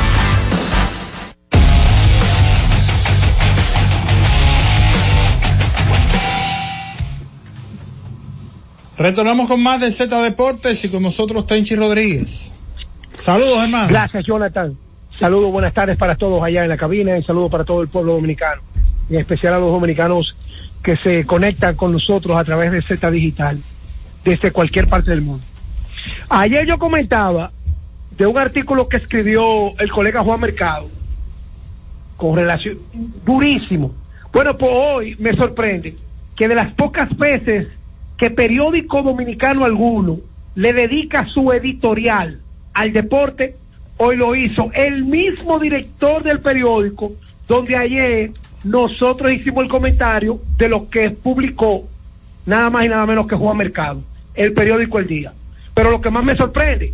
Retornamos con más de Z Deportes y con nosotros Tenchi Rodríguez. Saludos, hermano. Gracias, Jonathan. Saludos, buenas tardes para todos allá en la cabina y saludos para todo el pueblo dominicano, en especial a los dominicanos que se conectan con nosotros a través de Z Digital, desde cualquier parte del mundo. Ayer yo comentaba de un artículo que escribió el colega Juan Mercado, con relación, durísimo. Bueno, pues hoy me sorprende que de las pocas veces que periódico dominicano alguno le dedica su editorial al deporte, hoy lo hizo el mismo director del periódico, donde ayer nosotros hicimos el comentario de lo que publicó nada más y nada menos que Juan Mercado, el periódico El Día. Pero lo que más me sorprende,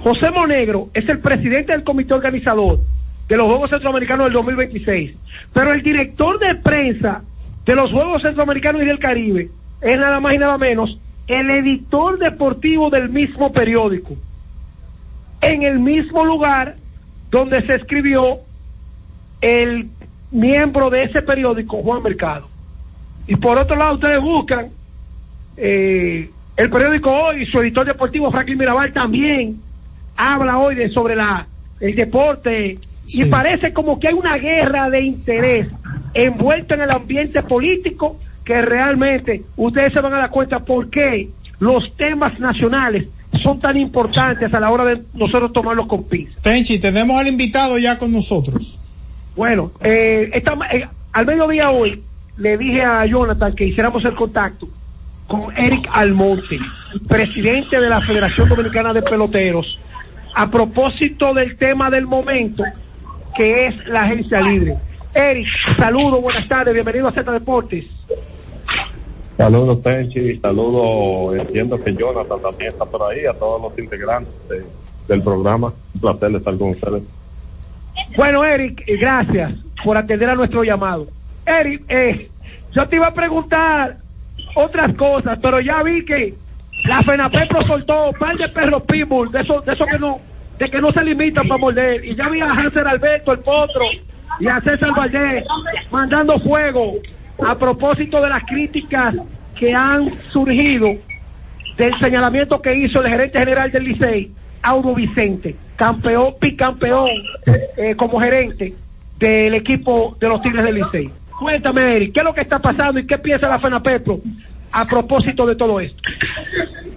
José Monegro es el presidente del comité organizador de los Juegos Centroamericanos del 2026, pero el director de prensa de los Juegos Centroamericanos y del Caribe es nada más y nada menos el editor deportivo del mismo periódico, en el mismo lugar donde se escribió el miembro de ese periódico, Juan Mercado. Y por otro lado, ustedes buscan eh, el periódico hoy, su editor deportivo, Franklin Mirabal, también habla hoy de sobre la el deporte y parece como que hay una guerra de interés envuelta en el ambiente político que realmente ustedes se van a dar cuenta por qué los temas nacionales son tan importantes a la hora de nosotros tomarlos con pinzas. Tenchi, tenemos al invitado ya con nosotros. Bueno, eh, eh, al mediodía hoy le dije a Jonathan que hiciéramos el contacto con Eric Almonte, presidente de la Federación Dominicana de Peloteros, a propósito del tema del momento, que es la agencia libre. Eric, saludos, buenas tardes, bienvenido a Z Deportes. Saludos, Tenchi, saludos, entiendo que Jonathan también está por ahí, a todos los integrantes del programa. Un placer estar con ustedes. Bueno, Eric, eh, gracias por atender a nuestro llamado. Eric, eh, yo te iba a preguntar otras cosas, pero ya vi que la FENAPEPRO soltó un par de perros pitbull, de eso, de eso que no, de que no se limitan para morder. Y ya vi a Hansel Alberto, el potro, y a César Valdés mandando fuego a propósito de las críticas que han surgido del señalamiento que hizo el gerente general del Licey, Auro Vicente, campeón, bicampeón eh, como gerente del equipo de los Tigres del Licey. Cuéntame, Eric, ¿qué es lo que está pasando y qué piensa la FENAPEPRO a propósito de todo esto?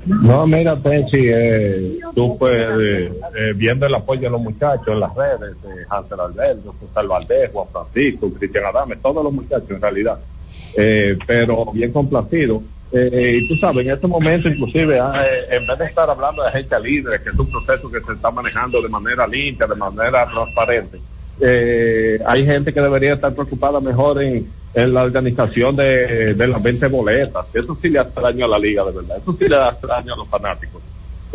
No, mira, Tenchi, eh, tú pues, eh, eh, viendo el apoyo de los muchachos en las redes, eh, Hansel Alberto, José Valdés, Juan Francisco, Cristian Adame, todos los muchachos en realidad, eh, pero bien complacido. Eh, y tú sabes, en este momento inclusive, ah, en vez de estar hablando de agencia libre, que es un proceso que se está manejando de manera limpia, de manera transparente, eh, hay gente que debería estar preocupada mejor en, en la organización de, las 20 boletas. Eso sí le hace daño a la liga, de verdad. Eso sí le hace daño a los fanáticos.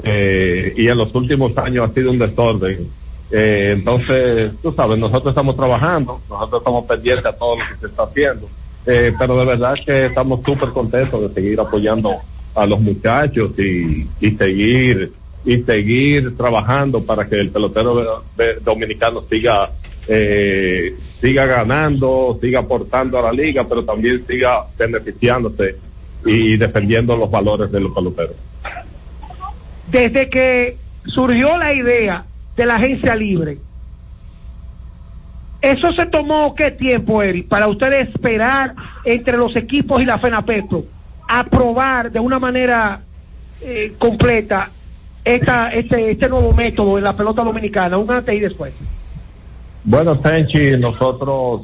Eh, y en los últimos años ha sido un desorden. Eh, entonces, tú sabes, nosotros estamos trabajando, nosotros estamos pendientes a todo lo que se está haciendo. Eh, pero de verdad que estamos súper contentos de seguir apoyando a los muchachos y, y seguir y seguir trabajando para que el pelotero dominicano siga eh, siga ganando, siga aportando a la liga, pero también siga beneficiándose y defendiendo los valores de los peloteros. Desde que surgió la idea de la agencia libre, ¿eso se tomó qué tiempo, Eric, para ustedes esperar entre los equipos y la FENAPETRO aprobar de una manera eh, completa esta, este, este nuevo método en la pelota dominicana, un antes y después? Bueno, Tenchi, nosotros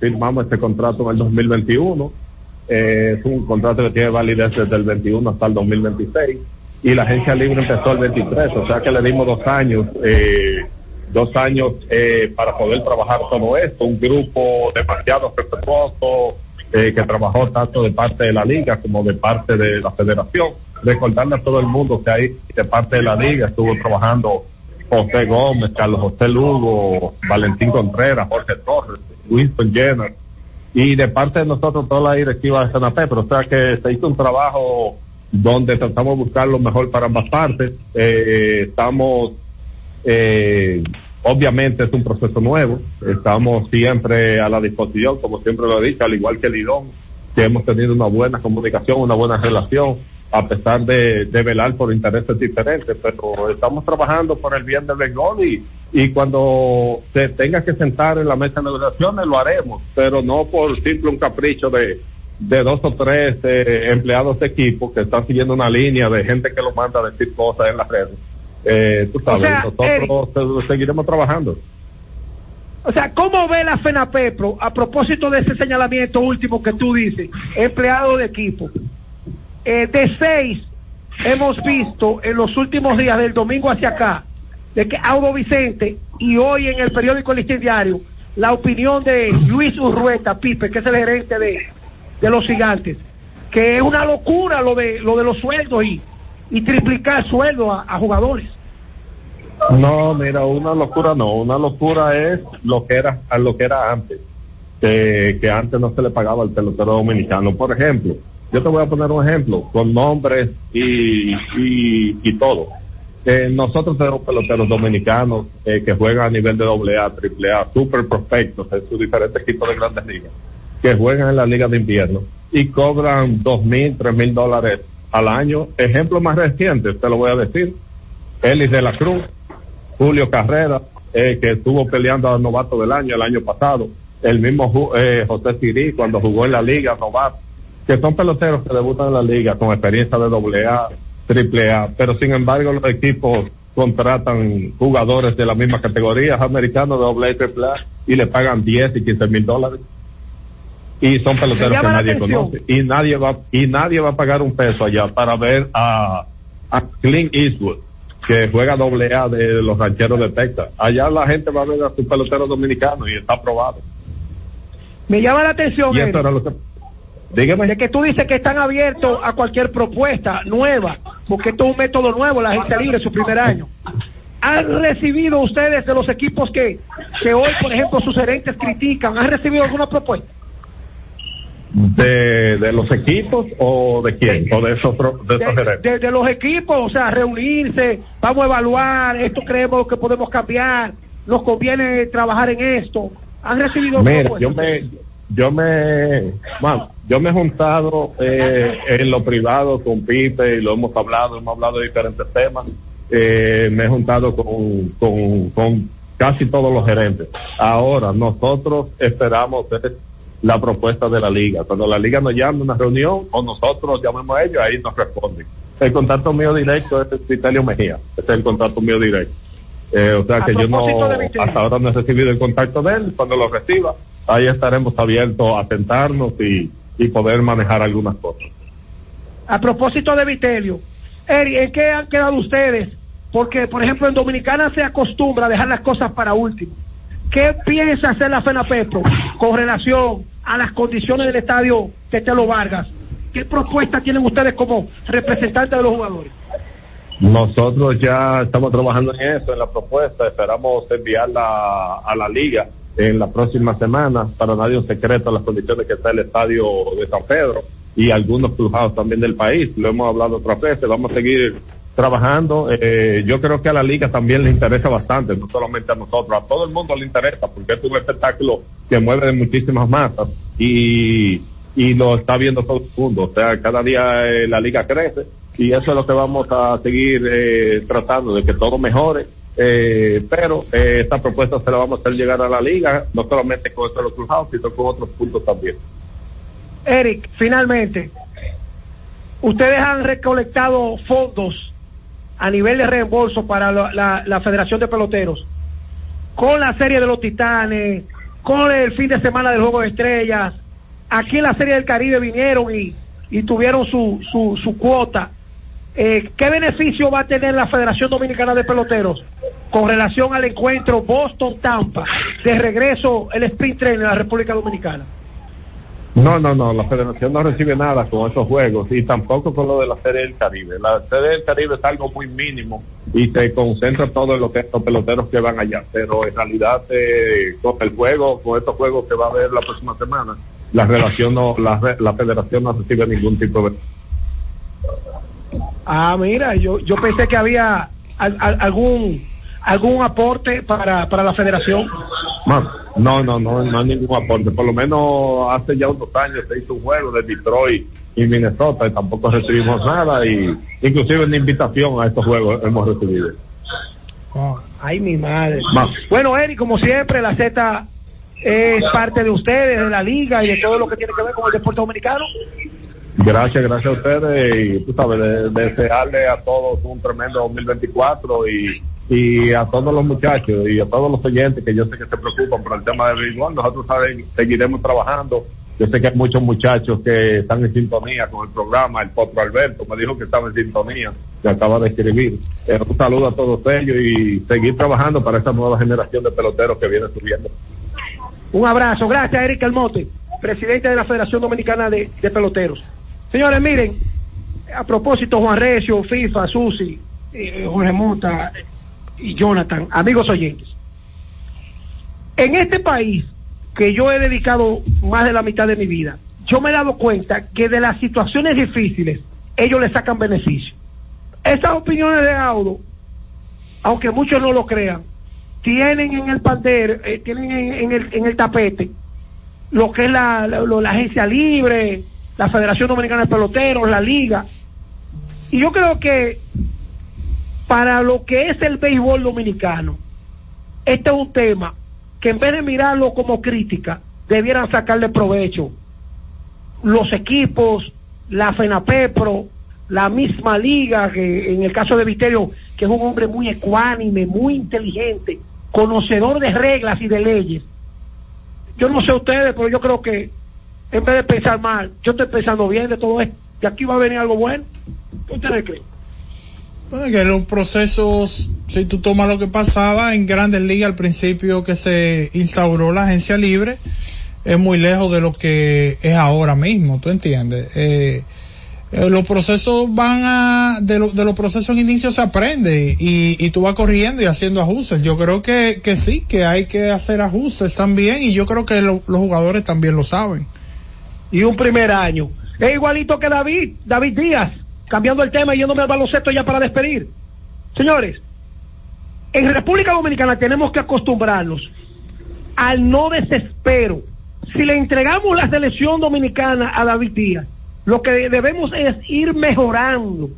firmamos este contrato en el 2021. Eh, es un contrato que tiene validez desde el 21 hasta el 2026 y la agencia libre empezó el 23, o sea que le dimos dos años, eh, dos años eh, para poder trabajar todo esto. Un grupo demasiado respetuoso eh, que trabajó tanto de parte de la liga como de parte de la federación. Recordarle a todo el mundo que ahí de parte de la liga estuvo trabajando José Gómez, Carlos José Lugo, Valentín Contreras, Jorge Torres, Winston Jenner, y de parte de nosotros toda la directiva de Sanapepro, o sea que se hizo un trabajo donde tratamos de buscar lo mejor para ambas partes, eh, estamos, eh, obviamente es un proceso nuevo, estamos siempre a la disposición, como siempre lo he dicho, al igual que Lidón, que hemos tenido una buena comunicación, una buena relación, a pesar de, de, velar por intereses diferentes, pero estamos trabajando por el bien del béisbol y, y cuando se tenga que sentar en la mesa de negociaciones lo haremos, pero no por simple un capricho de, de dos o tres eh, empleados de equipo que están siguiendo una línea de gente que lo manda a decir cosas en las redes. Eh, tú sabes, nosotros seguiremos trabajando. O sea, ¿cómo ve la FENAPEPRO a propósito de ese señalamiento último que tú dices, empleado de equipo? Eh, de seis hemos visto en los últimos días del domingo hacia acá de que Audo Vicente y hoy en el periódico El Diario la opinión de Luis Urrueta Pipe que es el gerente de, de los gigantes que es una locura lo de lo de los sueldos y, y triplicar sueldos a, jugadores no mira una locura no una locura es lo que era lo que era antes que, antes no se le pagaba al pelotero dominicano por ejemplo Yo te voy a poner un ejemplo, con nombres y, y, y todo. Eh, nosotros tenemos peloteros dominicanos eh, que juegan a nivel de AA, AAA, super prospectos en sus diferentes equipos de grandes ligas, que juegan en la liga de invierno y cobran dos mil, tres mil dólares al año. Ejemplo más reciente, te lo voy a decir, Elis de la Cruz, Julio Carrera, eh, que estuvo peleando al novato del año el año pasado, el mismo eh, José Sirí cuando jugó en la liga novato, que son peloteros que debutan en la liga con experiencia de AA, AAA, pero sin embargo los equipos contratan jugadores de la misma categoría, americanos de AA y AAA, y le pagan 10 y 15 mil dólares. Y son peloteros que nadie conoce. Y nadie va y nadie va a pagar un peso allá para ver a, a Clint Eastwood que juega doble A de los rancheros de Texas allá la gente va a ver a su pelotero dominicano y está aprobado me llama la atención y eso era lo que Dígame. De que tú dices que están abiertos a cualquier propuesta nueva, porque esto es un método nuevo, la gente libre, su primer año. ¿Han recibido ustedes de los equipos que, que hoy, por ejemplo, sus gerentes critican, ¿han recibido alguna propuesta? De, de los equipos o de quién o de esos de, esos de, de, los equipos o sea reunirse vamos a evaluar esto creemos que podemos cambiar nos conviene trabajar en esto. Han recibido Mira, yo me yo me bueno, yo me he juntado eh, en lo privado con Pipe y lo hemos hablado hemos hablado de diferentes temas. Eh, me he juntado con, con, con casi todos los gerentes. Ahora nosotros esperamos la propuesta de la liga. Cuando la liga nos llama a una reunión o nosotros llamemos a ellos, ahí nos responden. El contacto mío directo es Vitelio Mejía, ese es el contacto mío directo. Eh, o sea que yo no, hasta ahora no he recibido el contacto de él, cuando lo reciba, ahí estaremos abiertos a sentarnos y, y poder manejar algunas cosas. A propósito de Vitelio, Eri, ¿en qué han quedado ustedes? Porque, por ejemplo, en Dominicana se acostumbra a dejar las cosas para último. ¿Qué piensa hacer la FENAPETRO con relación a las condiciones del estadio Tetelo Vargas? ¿Qué propuesta tienen ustedes como representantes de los jugadores? Nosotros ya estamos trabajando en eso, en la propuesta. Esperamos enviarla a la liga en la próxima semana. Para nadie un secreto las condiciones que está el estadio de San Pedro y algunos cruzados también del país. Lo hemos hablado otras veces. Vamos a seguir trabajando. Eh, yo creo que a la liga también le interesa bastante, no solamente a nosotros, a todo el mundo le interesa, porque es un espectáculo que mueve de muchísimas masas y, lo está viendo todo el mundo. O sea, cada día eh, la liga crece y eso es lo que vamos a seguir eh, tratando, de que todo mejore. Eh, pero eh, esta propuesta se la vamos a hacer llegar a la liga, no solamente con esto de los sino con otros puntos también. Eric, finalmente, ustedes han recolectado fondos a nivel de reembolso para la, la, Federación de Peloteros, con la serie de los Titanes, con el fin de semana del Juego de Estrellas, aquí en la serie del Caribe vinieron y, y tuvieron su, su, su cuota. Eh, ¿Qué beneficio va a tener la Federación Dominicana de Peloteros con relación al encuentro Boston-Tampa de regreso el sprint train en la República Dominicana? No, no, no, la federación no recibe nada con esos juegos y tampoco con lo de la Serie del Caribe. La Serie del Caribe es algo muy mínimo y se concentra todo en lo que estos peloteros que van allá, pero en realidad eh, con el juego, con estos juegos que va a haber la próxima semana, la relación no, la, federación no recibe ningún tipo de... Ah, mira, yo, yo pensé que había algún algún aporte para, para la federación. No, no, no, no hay ningún aporte. Por lo menos hace ya unos años se hizo un juego de Detroit y Minnesota y tampoco recibimos nada y inclusive una invitación a estos juegos hemos recibido. ay, mi madre. Bueno, Eric, como siempre, la Z es parte de ustedes, de la liga y de todo lo que tiene que ver con el deporte dominicano. Gracias, gracias a ustedes y tú sabes, desearle a todos un tremendo 2024 y y a todos los muchachos y a todos los oyentes que yo sé que se preocupan por el tema del béisbol, nosotros saben, seguiremos trabajando. Yo sé que hay muchos muchachos que están en sintonía con el programa. El Potro Alberto me dijo que estaba en sintonía, que acaba de escribir. Eh, un saludo a todos ellos y seguir trabajando para esta nueva generación de peloteros que viene subiendo. Un abrazo. Gracias, Eric Almote, presidente de la Federación Dominicana de, Peloteros. Señores, miren, a propósito, Juan Recio, FIFA, Susi, eh, Jorge Mota, y Jonathan, amigos oyentes. En este país, que yo he dedicado más de la mitad de mi vida, yo me he dado cuenta que de las situaciones difíciles, ellos le sacan beneficio. Estas opiniones de Audo, aunque muchos no lo crean, tienen en el pandero, eh, tienen en, el, en el tapete lo que es la, agencia libre, la Federación Dominicana de Peloteros, la liga. Y yo creo que para lo que es el béisbol dominicano, este es un tema que en vez de mirarlo como crítica, debieran sacarle provecho los equipos, la FENAPEPRO, la misma liga, que en el caso de Viterio, que es un hombre muy ecuánime, muy inteligente, conocedor de reglas y de leyes. Yo no sé ustedes, pero yo creo que en vez de pensar mal, yo estoy pensando bien de todo esto, que aquí va a venir algo bueno. ¿Qué ustedes creen? Bueno, que los procesos, si tú tomas lo que pasaba en Grandes Ligas al principio que se instauró la agencia libre, es muy lejos de lo que es ahora mismo, ¿tú entiendes? Eh, eh, los procesos van a, de, de, los procesos en inicio se aprende y, y tú vas corriendo y haciendo ajustes. Yo creo que, que sí, que hay que hacer ajustes también y yo creo que los jugadores también lo saben. Y un primer año. Es igualito que David, David Díaz, cambiando el tema y yéndome al baloncesto ya para despedir. Señores, en República Dominicana tenemos que acostumbrarnos al no desespero. Si le entregamos la selección dominicana a David Díaz, lo que debemos es ir mejorando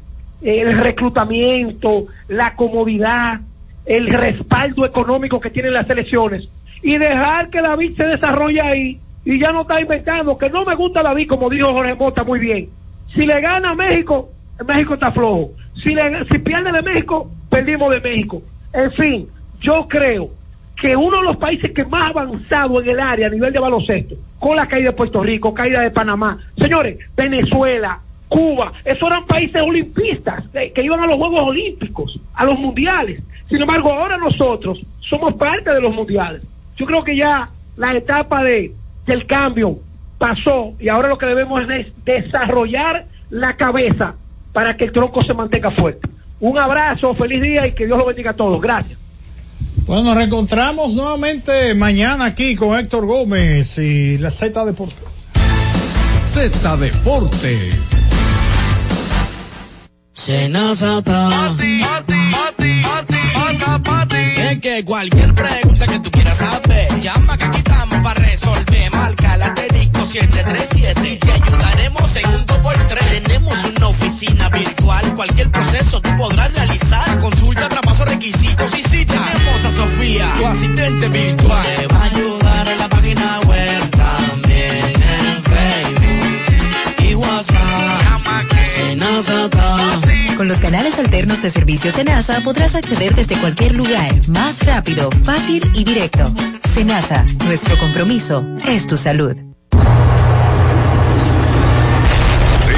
el reclutamiento, la comodidad, el respaldo económico que tienen las elecciones y dejar que David se desarrolle ahí y ya no está inventando que no me gusta David como dijo Jorge Mota muy bien. Si le gana a México, México está flojo. Si, le, si pierde de México, perdimos de México. En fin, yo creo que uno de los países que más avanzado en el área a nivel de baloncesto, con la caída de Puerto Rico, caída de Panamá, señores, Venezuela, Cuba, esos eran países olimpistas que, iban a los Juegos Olímpicos, a los mundiales. Sin embargo, ahora nosotros somos parte de los mundiales. Yo creo que ya la etapa de, del cambio pasó y ahora lo que debemos es desarrollar la cabeza para que el tronco se mantenga fuerte. Un abrazo, feliz día y que Dios lo bendiga a todos. Gracias. Bueno, nos reencontramos nuevamente mañana aquí con Héctor Gómez y la Z Deportes. Z Deportes. Es que cualquier pregunta que tú quieras saber, llama que aquí estamos para resolver. Marca la 737 y te ayudaremos en un 2x3. Tenemos una oficina virtual, cualquier proceso tú podrás realizar. Consulta, traspaso, requisitos y si Tenemos a Sofía, tu asistente virtual. Te va a ayudar en la página web también en Facebook y WhatsApp. Con los canales alternos de servicios de NASA podrás acceder desde cualquier lugar, más rápido, fácil y directo. Senasa, nuestro compromiso es tu salud.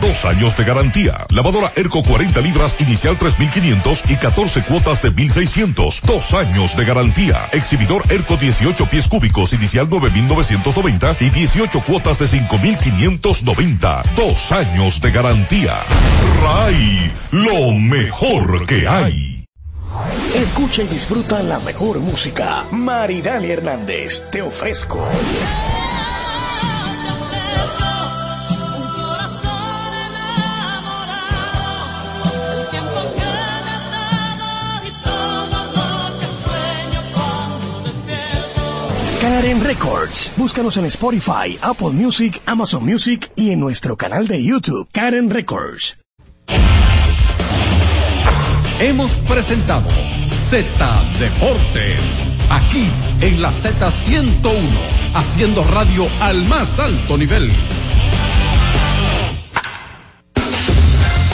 dos años de garantía. Lavadora Erco 40 libras inicial 3500 y 14 cuotas de 1600, dos años de garantía. Exhibidor Erco 18 pies cúbicos inicial 9990 y 18 cuotas de 5590, dos años de garantía. RAI, lo mejor que hay. Escucha y disfruta la mejor música. Maridani Hernández, te ofrezco. Karen Records. Búscanos en Spotify, Apple Music, Amazon Music y en nuestro canal de YouTube, Karen Records. Hemos presentado Z Deportes. Aquí en la Z101, haciendo radio al más alto nivel.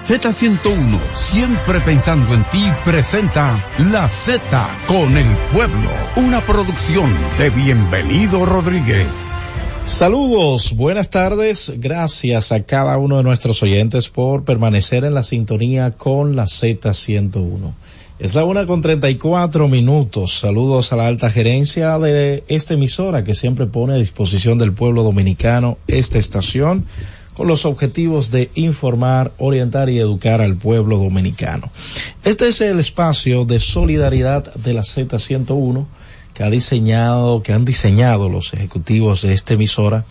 Z101, siempre pensando en ti, presenta La Z con el pueblo, una producción de Bienvenido Rodríguez. Saludos, buenas tardes, gracias a cada uno de nuestros oyentes por permanecer en la sintonía con la Z101. Es la una con 34 minutos. Saludos a la alta gerencia de esta emisora que siempre pone a disposición del pueblo dominicano esta estación con los objetivos de informar, orientar y educar al pueblo dominicano. Este es el espacio de solidaridad de la Z101 que ha diseñado, que han diseñado los ejecutivos de esta emisora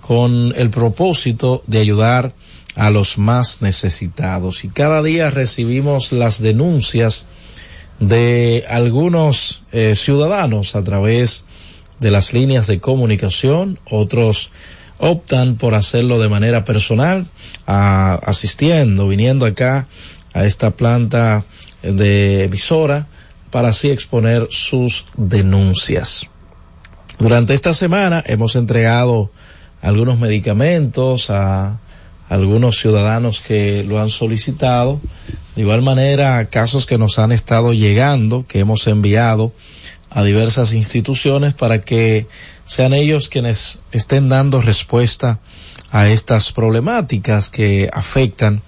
con el propósito de ayudar a los más necesitados. Y cada día recibimos las denuncias de algunos eh, ciudadanos a través de las líneas de comunicación, otros optan por hacerlo de manera personal, asistiendo, viniendo acá a esta planta de emisora para así exponer sus denuncias. Durante esta semana hemos entregado algunos medicamentos a algunos ciudadanos que lo han solicitado. De igual manera, casos que nos han estado llegando, que hemos enviado a diversas instituciones para que sean ellos quienes estén dando respuesta a estas problemáticas que afectan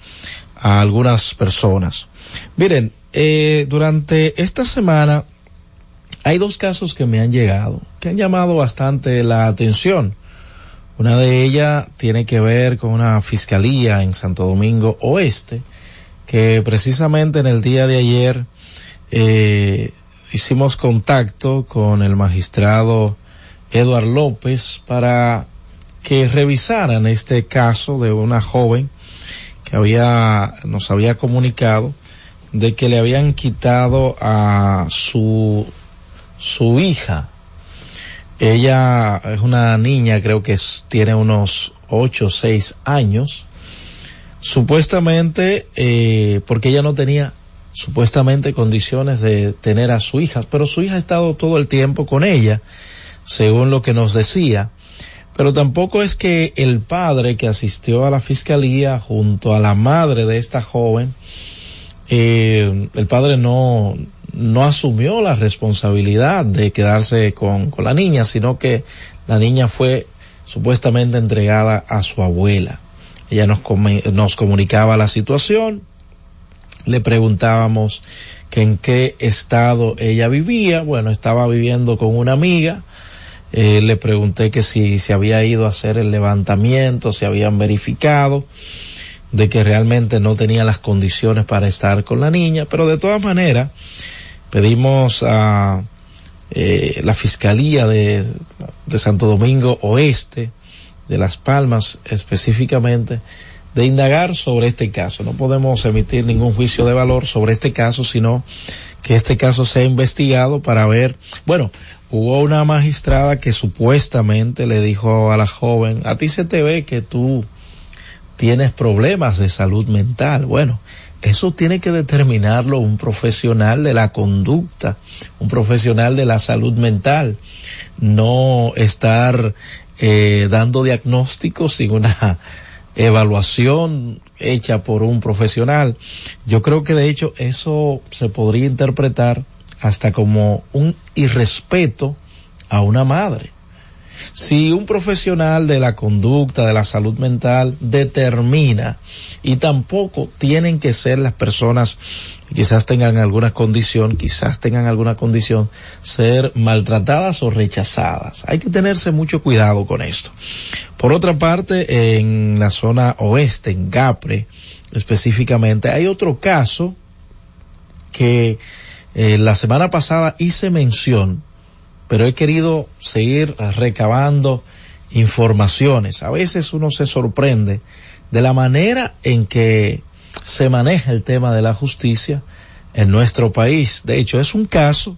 a algunas personas. Miren, eh, durante esta semana hay dos casos que me han llegado, que han llamado bastante la atención. Una de ellas tiene que ver con una fiscalía en Santo Domingo Oeste, que precisamente en el día de ayer eh, hicimos contacto con el magistrado Eduard López para que revisaran este caso de una joven que había, nos había comunicado de que le habían quitado a su, su hija. Ella es una niña, creo que tiene unos ocho o seis años. Supuestamente, eh, porque ella no tenía supuestamente condiciones de tener a su hija, pero su hija ha estado todo el tiempo con ella según lo que nos decía. Pero tampoco es que el padre que asistió a la fiscalía junto a la madre de esta joven, eh, el padre no, no asumió la responsabilidad de quedarse con, con la niña, sino que la niña fue supuestamente entregada a su abuela. Ella nos, nos comunicaba la situación, le preguntábamos que en qué estado ella vivía, bueno, estaba viviendo con una amiga, eh, le pregunté que si se había ido a hacer el levantamiento, se habían verificado de que realmente no tenía las condiciones para estar con la niña, pero de todas maneras pedimos a eh, la Fiscalía de, de Santo Domingo Oeste, de Las Palmas específicamente, de indagar sobre este caso. No podemos emitir ningún juicio de valor sobre este caso, sino que este caso sea investigado para ver, bueno, hubo una magistrada que supuestamente le dijo a la joven, a ti se te ve que tú tienes problemas de salud mental. Bueno, eso tiene que determinarlo un profesional de la conducta, un profesional de la salud mental, no estar eh, dando diagnósticos sin una evaluación hecha por un profesional. Yo creo que de hecho eso se podría interpretar hasta como un irrespeto a una madre. Si un profesional de la conducta, de la salud mental, determina, y tampoco tienen que ser las personas que quizás tengan alguna condición, quizás tengan alguna condición, ser maltratadas o rechazadas. Hay que tenerse mucho cuidado con esto. Por otra parte, en la zona oeste, en Gapre, específicamente, hay otro caso que eh, la semana pasada hice mención, pero he querido seguir recabando informaciones. A veces uno se sorprende de la manera en que se maneja el tema de la justicia en nuestro país. De hecho, es un caso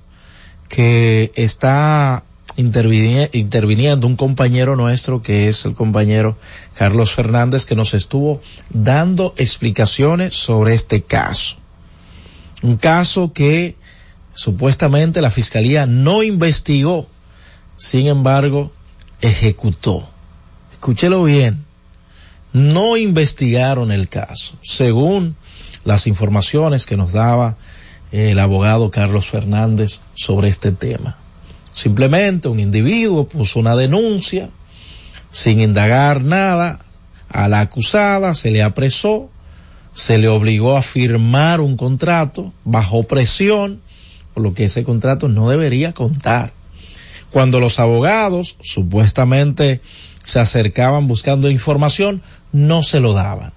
que está interviniendo un compañero nuestro que es el compañero Carlos Fernández que nos estuvo dando explicaciones sobre este caso. Un caso que supuestamente la fiscalía no investigó, sin embargo, ejecutó. Escúchelo bien, no investigaron el caso, según las informaciones que nos daba el abogado Carlos Fernández sobre este tema. Simplemente un individuo puso una denuncia sin indagar nada a la acusada, se le apresó, se le obligó a firmar un contrato bajo presión, por lo que ese contrato no debería contar. Cuando los abogados supuestamente se acercaban buscando información, no se lo daban.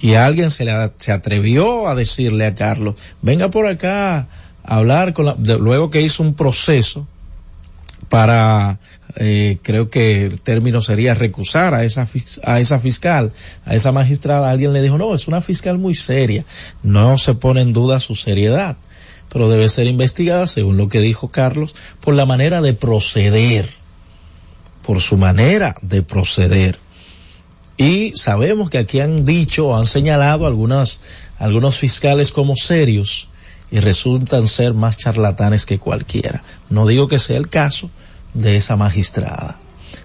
Y alguien se, le, se atrevió a decirle a Carlos, venga por acá a hablar con la, luego que hizo un proceso para eh, creo que el término sería recusar a esa a esa fiscal, a esa magistrada, alguien le dijo, "No, es una fiscal muy seria, no se pone en duda su seriedad, pero debe ser investigada según lo que dijo Carlos por la manera de proceder, por su manera de proceder." Y sabemos que aquí han dicho han señalado algunas algunos fiscales como serios y resultan ser más charlatanes que cualquiera. No digo que sea el caso de esa magistrada.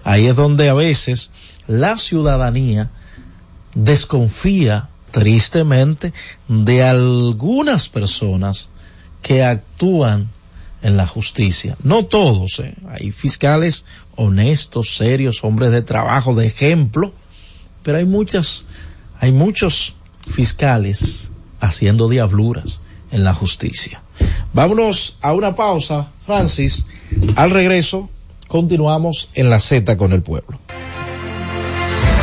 Ahí es donde a veces la ciudadanía desconfía tristemente de algunas personas que actúan en la justicia. No todos, ¿eh? hay fiscales honestos, serios, hombres de trabajo, de ejemplo, pero hay muchas, hay muchos fiscales haciendo diabluras en la justicia. Vámonos a una pausa, Francis. Al regreso, continuamos en la Z con el pueblo.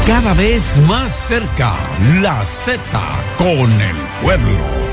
Cada vez más cerca, la Z con el pueblo.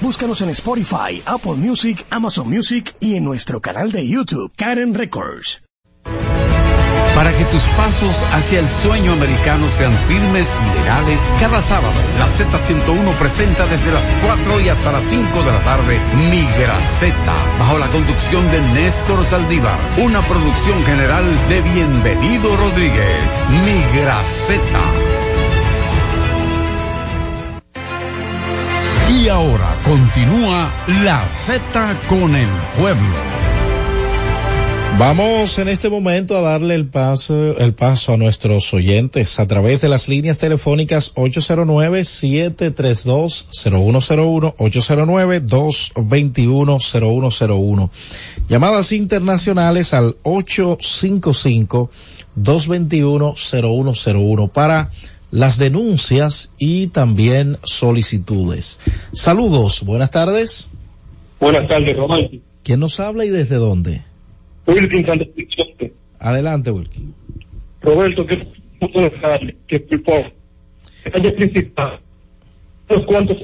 Búscanos en Spotify, Apple Music, Amazon Music y en nuestro canal de YouTube, Karen Records. Para que tus pasos hacia el sueño americano sean firmes y legales, cada sábado la Z101 presenta desde las 4 y hasta las 5 de la tarde Migra Z, bajo la conducción de Néstor Saldívar, una producción general de Bienvenido Rodríguez. Migra Z. Y ahora continúa la Z con el pueblo. Vamos en este momento a darle el paso, el paso a nuestros oyentes a través de las líneas telefónicas 809-732-0101, 809-221-0101. Llamadas internacionales al 855-221-0101 para las denuncias y también solicitudes. Saludos, buenas tardes. Buenas tardes, Román. ¿Quién nos habla y desde dónde? Wilkin Adelante, Wilkin. Roberto, que que por calle principal. ¿Cuántos?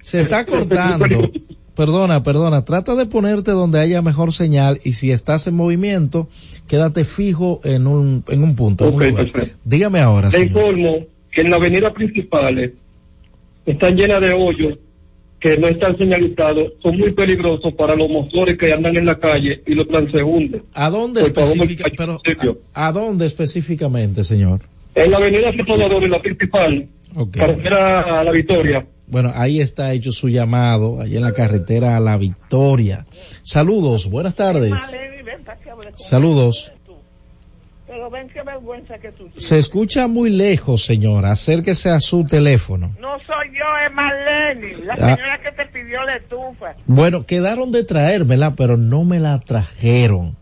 Se está cortando. Perdona, perdona. Trata de ponerte donde haya mejor señal y si estás en movimiento, quédate fijo en un, en un punto. Okay, Dígame ahora. Informo que en la avenida principal están llenas de hoyos que no están señalizados son muy peligrosos para los motores que andan en la calle y los transeúntes. ¿A dónde, específica, pero, a, dónde específicamente, señor? En la avenida Repolador, en la principal, okay. carretera a la Victoria. Bueno, ahí está hecho su llamado, ahí en la carretera a la Victoria. Saludos, buenas tardes. Saludos. Pero ven qué vergüenza que tú Se escucha muy lejos, señora. Acérquese a su teléfono. No soy yo, es Marlene, la ah. señora que te pidió la estufa. Bueno, quedaron de traérmela, pero no me la trajeron.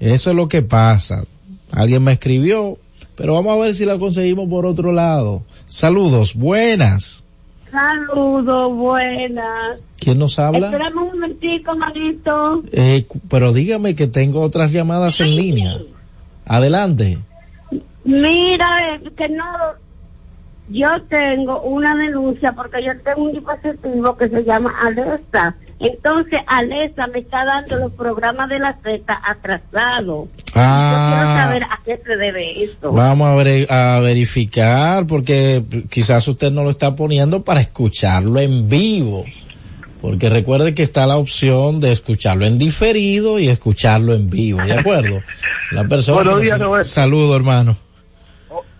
Eso es lo que pasa. Alguien me escribió, pero vamos a ver si la conseguimos por otro lado. Saludos, buenas. Saludos, buenas. ¿Quién nos habla? Espérame un momentico, manito. Eh, pero dígame que tengo otras llamadas en línea. Adelante. Mira, que no, yo tengo una denuncia porque yo tengo un dispositivo que se llama Alexa. Entonces, Alexa me está dando los programas de la Z atrasados. Ah, yo quiero saber a qué se debe esto. Vamos a, a verificar porque quizás usted no lo está poniendo para escucharlo en vivo. Porque recuerde que está la opción de escucharlo en diferido y escucharlo en vivo, ¿de acuerdo? La persona. Buenos días, Roberto. Saludo, hermano.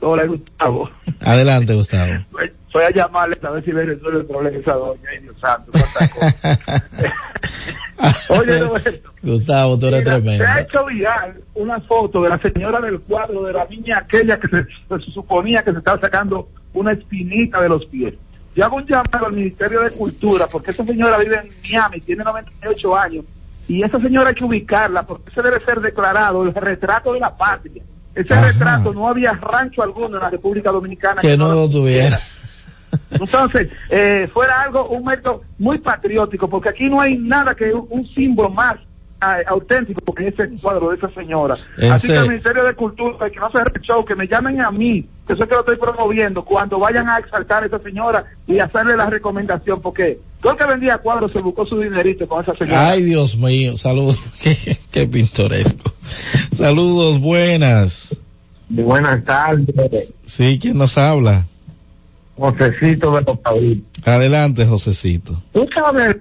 hola, Gustavo. Adelante, Gustavo. Voy a llamarle a ver si me resuelve el problema esa doña, ay Dios santo, Oye, Roberto. Gustavo, tú eres mira, tremendo. Se ha hecho viral una foto de la señora del cuadro de la niña aquella que se, se suponía que se estaba sacando una espinita de los pies. Yo hago un llamado al Ministerio de Cultura porque esa señora vive en Miami, tiene 98 años, y esa señora hay que ubicarla porque ese debe ser declarado el retrato de la patria. Ese Ajá. retrato no había rancho alguno en la República Dominicana Que no lo tuviera. Entonces, eh, fuera algo, un método muy patriótico, porque aquí no hay nada que un, un símbolo más auténtico que ese cuadro de esa señora. Así que el Ministerio de Cultura, que no se el show, que me llamen a mí, que eso es que lo estoy promoviendo, cuando vayan a exaltar a esa señora y hacerle la recomendación, porque todo el que vendía cuadros se buscó su dinerito con esa señora. Ay, Dios mío, saludos. Qué, qué pintoresco. Saludos, buenas. Buenas tardes, Sí, ¿quién nos habla? Josecito de los. Adelante, Josecito. Tú sabes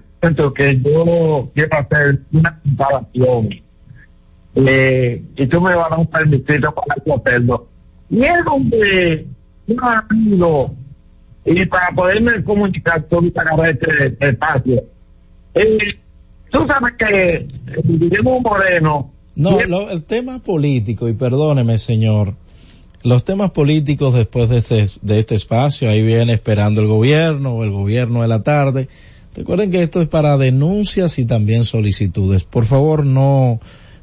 Que yo quiero hacer una comparación eh, y tú me vas a dar un permisito para hacerlo. Y es donde un amigo y para poderme comunicar con para este espacio. Eh, tú sabes que eh, Guillermo Moreno No, lo- el tema político, y perdóneme, señor, los temas políticos después de este, de este espacio, ahí viene esperando el gobierno o el gobierno de la tarde. Recuerden que esto es para denuncias y también solicitudes. Por favor, no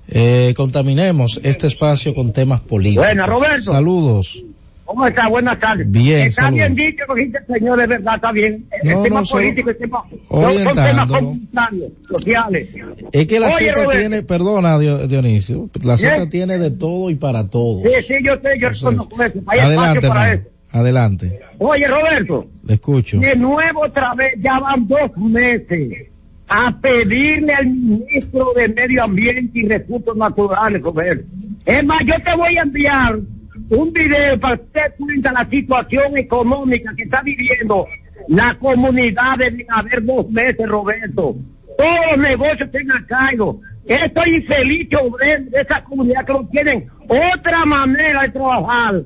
eh, contaminemos este espacio con temas políticos. Bueno, Roberto. Saludos. ¿Cómo está? Buenas tardes. Bien, Está saludos. bien dicho, cogiste, señor, de verdad, está bien. El, el No, tema no, político, el tema, son, temas comunitarios, sociales. Es que la Oye, Z Roberto. tiene, perdona Dio- Dionisio, la Z Bien. tiene de todo y para todos. Sí, sí, yo sé, yo conozco es. eso. Hay Adelante, espacio para hermano. eso. Adelante. Oye, Roberto. Le escucho. De nuevo otra vez, ya van dos meses a pedirle al ministro de Medio Ambiente y Recursos Naturales, Roberto. Es más, yo te voy a enviar un video para que usted cuenta la situación económica que está viviendo la comunidad de haber dos meses, Roberto. Todos los negocios tengan caído. Estoy infeliz obrero de esa comunidad que no tienen otra manera de trabajar.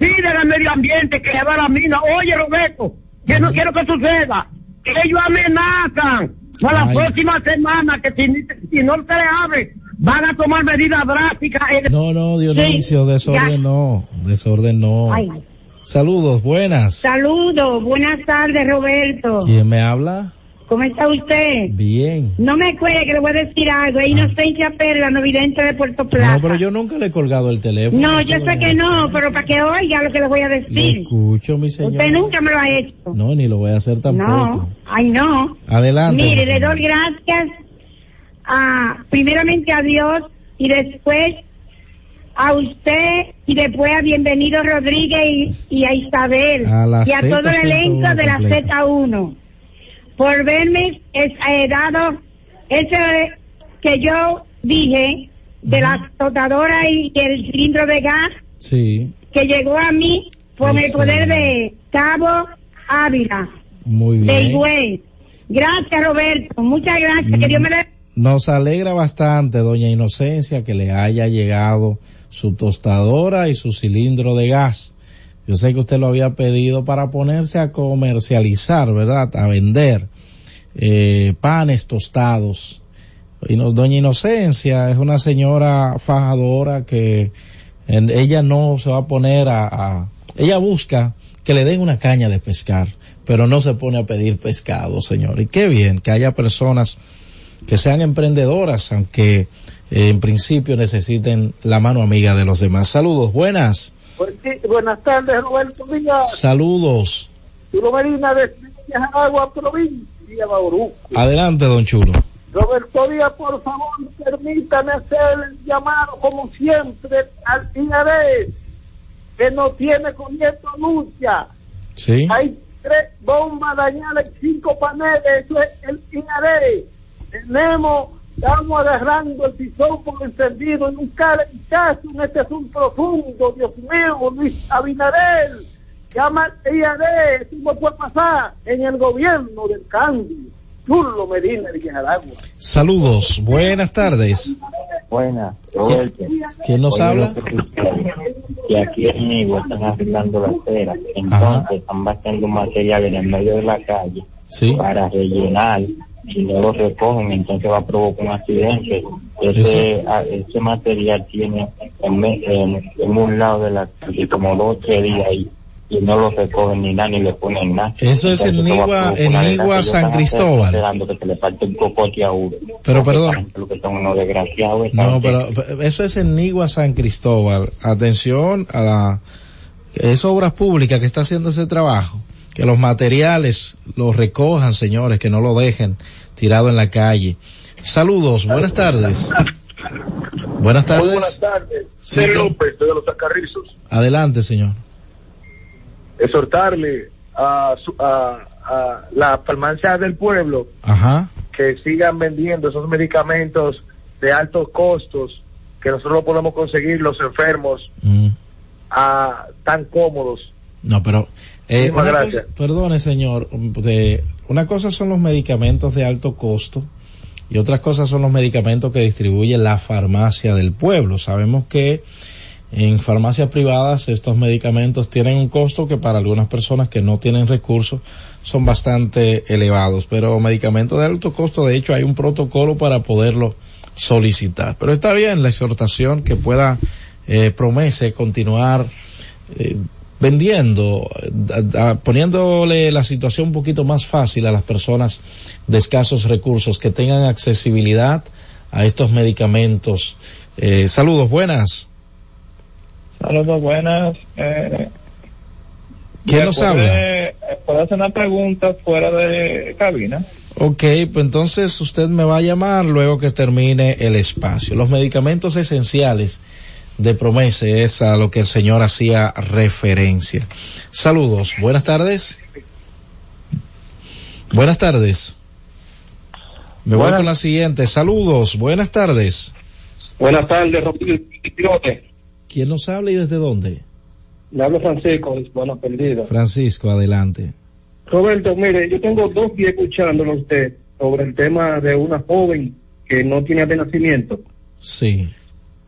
Pide al medio ambiente que le va a la mina. Oye, Roberto, que no quiero que suceda. Que ellos amenazan para la próxima semana que si, si no se le abre, van a tomar medidas drásticas. No, no, Dionisio, Sí, desorden no, desorden no. Ay. Saludos, buenas. Saludos, buenas tardes, Roberto. ¿Quién me habla? ¿Cómo está usted? Bien. No me cuele que le voy a decir algo. Es Inocencia Perla, no vidente de Puerto Plata. No, pero yo nunca le he colgado el teléfono. No, yo sé que no, pero para que oiga lo que le voy a decir. escucho, mi señor. Usted nunca me lo ha hecho. No, ni lo voy a hacer tampoco. No, ay no. Adelante. Mire, le doy gracias a, primeramente a Dios y después a usted y después a Bienvenido Rodríguez y, y a Isabel A la y a todo el Z101 elenco de la completa. Z1 por verme es, eh, dado ese que yo dije de la flotadora y el cilindro de gas Sí, que llegó a mí con el poder de Cabo Ávila muy de bien. Higüey. Gracias, Roberto. Muchas gracias. Que Dios me le... Nos alegra bastante, doña Inocencia, que le haya llegado su tostadora y su cilindro de gas. Yo sé que usted lo había pedido para ponerse a comercializar, ¿verdad? A vender eh, panes tostados. Y doña Inocencia es una señora fajadora que en- ella no se va a poner a, a- ella busca que le den una caña de pescar, pero no se pone a pedir pescado, señor. Y qué bien que haya personas que sean emprendedoras, aunque eh, en principio necesiten la mano amiga de los demás. Saludos, buenas. Pues buenas tardes, Roberto Díaz. Saludos. Chulo Medina de Agua, provincia de Bauruco. Adelante, don Chulo. Roberto Díaz, por favor, permítame hacer el llamado, como siempre, al INARE, que no tiene corriente lucha. Sí. Hay tres bombas dañadas cinco paneles, eso es el INARE. Tenemos, estamos agarrando el pisón por encendido en un cara en caso en este asunto profundo, Dios mío, Luis al INARE, eso no puede pasar en el gobierno del cambio. Chulo Medina de Nicaragua. Saludos, buenas tardes. Buenas, Roberto. ¿Quién nos Oye, habla? que aquí en Igua están arreglando la acera, entonces están vaciando material en el medio de la calle Sí. para rellenar y no lo recogen, entonces va a provocar un accidente. Ese, a- ese material tiene en, me- en, en un lado de la calle como dos o tres días ahí y no lo recogen ni nada ni le ponen nada. Eso es en Entonces, Nigua- en Nigua. San Cristóbal. Esperando que se le parte un cocote a uno. Pero perdón. esta gente Lo que son unos desgraciados. esta No, pero eso es en Nigua San Cristóbal. Atención a la es obras públicas que está haciendo ese trabajo. Que los materiales los recojan, señores, que no lo dejen tirado en la calle. Saludos, buenas tardes. Buenas Muy tardes. buenas tardes. Sí. López, de los Acarrizos. Adelante, señor. Exhortarle a, a, a la farmacia del pueblo Ajá. que sigan vendiendo esos medicamentos de altos costos que nosotros no podemos conseguir los enfermos Mm. a tan cómodos. No, pero eh, gracias. cosa- perdone, señor. de- una cosa son los medicamentos de alto costo y otras cosas son los medicamentos que distribuye la farmacia del pueblo. Sabemos que en farmacias privadas estos medicamentos tienen un costo que para algunas personas que no tienen recursos son bastante elevados, pero medicamentos de alto costo, de hecho, hay un protocolo para poderlo solicitar. Pero está bien la exhortación que pueda eh, promese continuar eh, vendiendo, a- a- poniéndole la situación un poquito más fácil a las personas de escasos recursos que tengan accesibilidad a estos medicamentos. Eh, saludos, buenas. Saludos, buenas. Eh, ¿Quién ¿me nos habla? eh, ¿Puedo hacer una pregunta fuera de cabina? Ok, pues entonces usted me va a llamar luego que termine el espacio. Los medicamentos esenciales de promesa es a lo que el Señor hacía referencia. Saludos, buenas tardes. Buenas tardes. Me voy con la siguiente. Saludos, buenas tardes. Buenas tardes, Roberto. ¿Quién nos habla y desde dónde? Le hablo Francisco, Buenas Perdidas. Francisco, adelante. Roberto, mire, yo tengo dos días escuchándolo a usted sobre el tema de una joven que no tiene de nacimiento. Sí.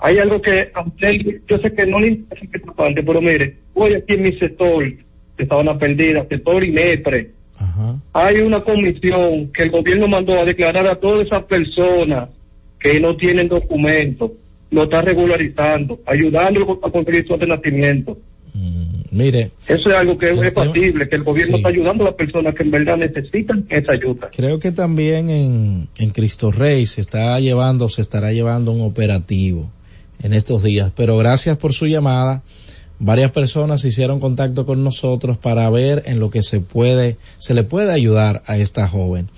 Hay algo que a usted, yo sé que no le interesa pero mire, voy aquí en mi sector, que está una perdida, sector INEPRE. Ajá. Hay una comisión que el gobierno mandó a declarar a todas esas personas que no tienen documentos, lo está regularizando, ayudando a conseguir su nacimiento. Mire. Eso es algo que es factible, que el gobierno está ayudando a las personas que en verdad necesitan esa ayuda. Creo que también en, en Cristo Rey se está llevando, se estará llevando un operativo en estos días. Pero gracias por su llamada. Varias personas hicieron contacto con nosotros para ver en lo que se puede, se le puede ayudar a esta joven.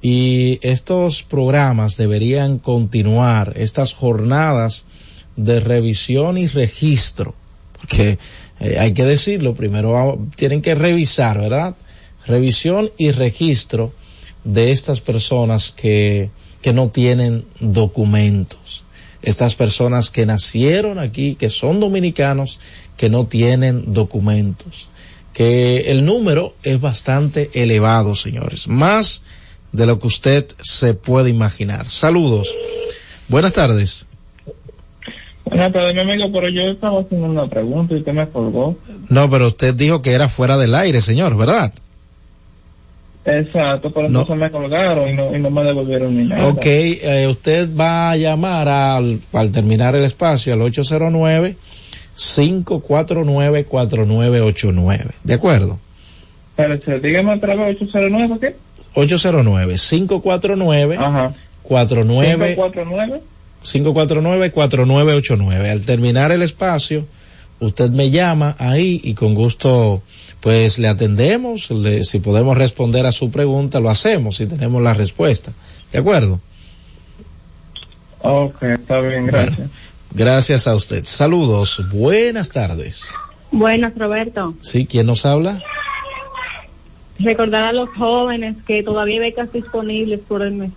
Y estos programas deberían continuar, estas jornadas de revisión y registro, porque eh, hay que decirlo, primero tienen que revisar, ¿verdad? Revisión y registro de estas personas que, que no tienen documentos. Estas personas que nacieron aquí, que son dominicanos, que no tienen documentos. Que el número es bastante elevado, señores. Más de lo que usted se puede imaginar. Saludos. Buenas tardes. Buenas tardes, mi amigo, pero yo estaba haciendo una pregunta y usted me colgó. No, pero usted dijo que era fuera del aire, señor, ¿verdad? Exacto, pero entonces me colgaron y no, y no me devolvieron ni nada. Ok, eh, usted va a llamar al, al terminar el espacio al 809 549 4989, ¿de acuerdo? Espérate, dígame otra vez 809 ¿qué? 809 549 Ajá. 49 549 549-4989. Al terminar el espacio, usted me llama ahí y con gusto pues le atendemos, si podemos responder a su pregunta, lo hacemos, si tenemos la respuesta. ¿De acuerdo? Ok, está bien, gracias. gracias a usted. Saludos, buenas tardes. Buenas, Roberto. Sí, ¿quién nos habla? Recordar a los jóvenes que todavía hay becas disponibles por el.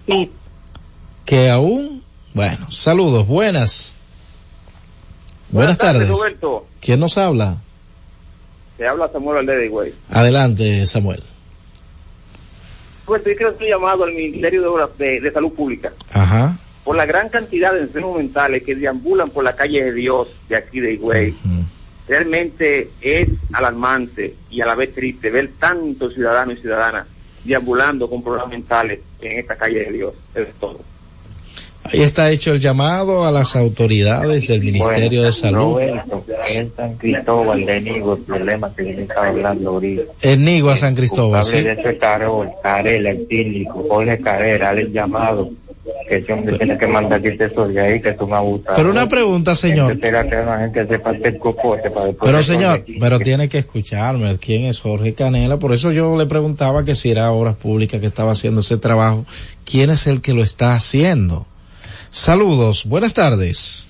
Que aún bueno, saludos, buenas. Buenas, tardes. Roberto. ¿Quién nos habla? Se habla Samuel Aldede, güey. Adelante, Samuel. Pues yo quiero llamado al Ministerio de, de, Salud Pública. Ajá. Por la gran cantidad de enfermos mentales que deambulan por la calle de Dios de aquí de Higüey. Realmente es alarmante y a la vez triste ver tantos ciudadanos y ciudadanas deambulando con problemas mentales en esta calle de Dios. Eso es todo. Ahí está hecho el llamado a las autoridades del Ministerio de Salud. en San Cristóbal de Nigo, el problema que estaba hablando ahorita. En Nigo a San Cristóbal, sí. de ese Carol, Carela, el síndico, Jorge Carrera, el llamado. Que ese hombre tiene que mandar que eso de ahí, que es un abusador. Pero una pregunta, señor. Que la gente sepa el cocote para Pero señor, pero tiene que escucharme. ¿Quién es Jorge Canela? Por eso yo le preguntaba que si era Obras Públicas que estaba haciendo ese trabajo. ¿Quién es el que lo está haciendo? Saludos, buenas tardes.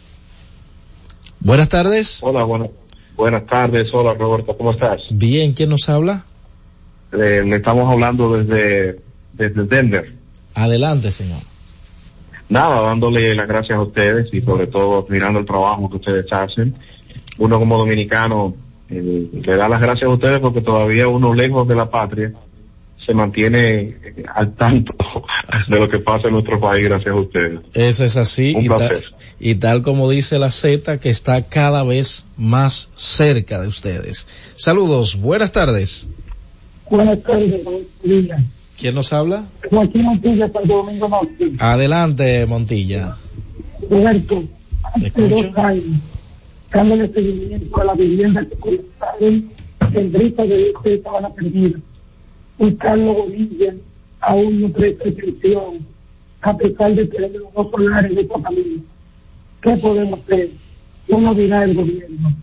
Buenas tardes. Hola, bueno, buenas tardes. Hola, Roberto, ¿cómo estás? Bien, ¿quién nos habla? Eh, le estamos hablando desde, desde Denver. Adelante, señor. Nada, dándole las gracias a ustedes y sobre todo admirando el trabajo que ustedes hacen. Uno como dominicano eh, le da las gracias a ustedes porque todavía uno lejos de la patria se mantiene al tanto de lo que pasa en nuestro país gracias a ustedes. Eso es así y tal, y tal, como dice la Z que está cada vez más cerca de ustedes. Saludos, buenas tardes. Buenas tardes, Montilla. ¿Quién nos habla? Joaquín Montilla, Santo Domingo Norte. Adelante, Montilla. Roberto, hace dos años, dándole seguimiento a la vivienda que en Brita de este estaban perdidos un Carlos Bonilla aún no presta atención, a pesar de tener los dos solares de esta familia. ¿Qué podemos hacer? ¿Cómo dirá el gobierno?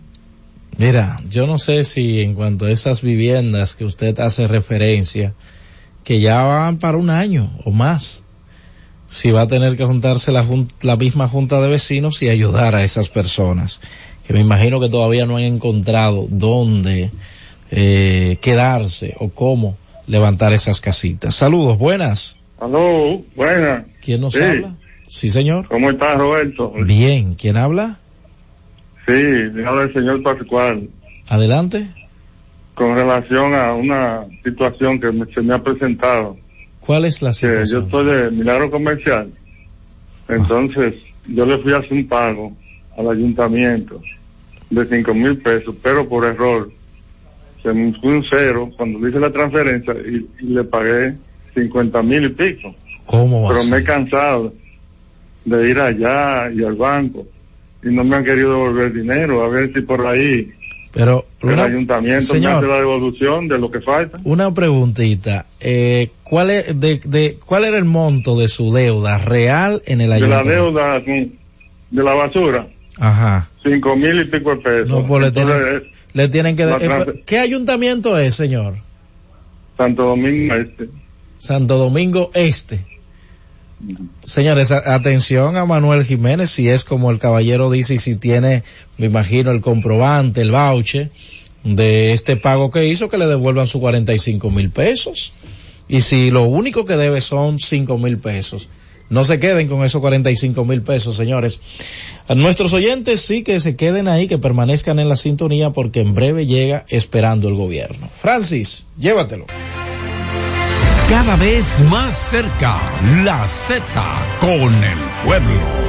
Mira, yo no sé si en cuanto a esas viviendas que usted hace referencia, que ya van para un año o más, si va a tener que juntarse la, la misma junta de vecinos y ayudar a esas personas, que me imagino que todavía no han encontrado dónde eh, quedarse o cómo levantar esas casitas. Saludos, buenas. Aló, buenas. ¿Quién nos Sí. habla? Sí, señor. ¿Cómo está Roberto? Bien, ¿quién habla? Sí, le habla el señor Pascual. Adelante. Con relación a una situación que me- se me ha presentado. ¿Cuál es la Que yo situación? soy de Milagro Comercial. Entonces, yo le fui a hacer un pago al ayuntamiento de cinco mil pesos, pero por error se me fue un cero cuando le hice la transferencia y, y le pagué cincuenta mil y pico. ¿Cómo va Pero me he cansado de ir allá y al banco y no me han querido devolver dinero. A ver si por ahí Pero el una, ayuntamiento me hace la devolución de lo que falta. una preguntita. Eh, ¿cuál, es, de, de, ¿Cuál era el monto de su deuda real en el De la ayuntamiento? deuda de la basura, Ajá. cinco mil y pico de pesos. No, pues le tienen, le tienen que... eh, ¿Qué ayuntamiento es, señor? Santo Domingo Este. Santo Domingo Este. Señores, atención a Manuel Jiménez, si es como el caballero dice y si tiene, me imagino, el comprobante, el voucher de este pago que hizo, que le devuelvan sus 45 mil pesos. Y si lo único que debe son 5 mil pesos, no se queden con esos 45 mil pesos, señores. A nuestros oyentes sí que se queden ahí, que permanezcan en la sintonía porque en breve llega esperando el gobierno. Francis, llévatelo. Cada vez más cerca, la Z con el pueblo.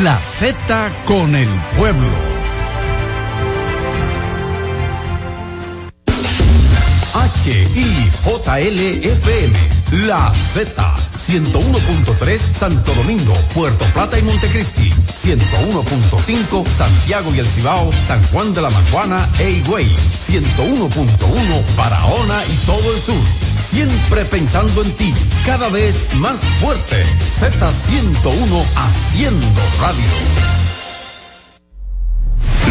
La Z con el pueblo. HIJLFM, La Z, 101.3 Santo Domingo, Puerto Plata y Montecristi, 101.5 Santiago y El Cibao, San Juan de la Maguana e Higüey, 101.1 Barahona y todo el sur. Siempre pensando en ti, cada vez más fuerte. Z101 haciendo radio.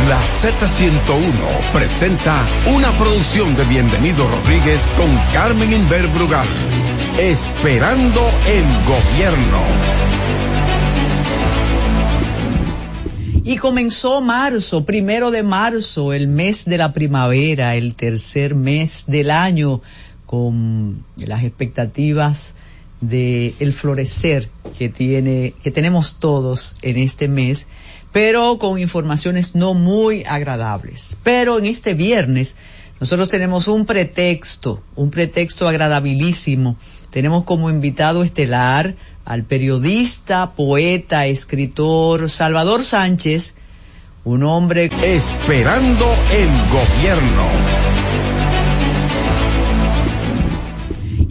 La Z101 presenta una producción de Bienvenido Rodríguez con Carmen Inver Brugal. Esperando el gobierno. Y comenzó marzo, primero de marzo, el mes de la primavera, el tercer mes del año, con las expectativas de el florecer que tiene, que tenemos todos en este mes, pero con informaciones no muy agradables. Pero en este viernes nosotros tenemos un pretexto, un pretexto agradabilísimo. Tenemos como invitado estelar al periodista, poeta, escritor Salvador Sánchez, un hombre esperando el gobierno.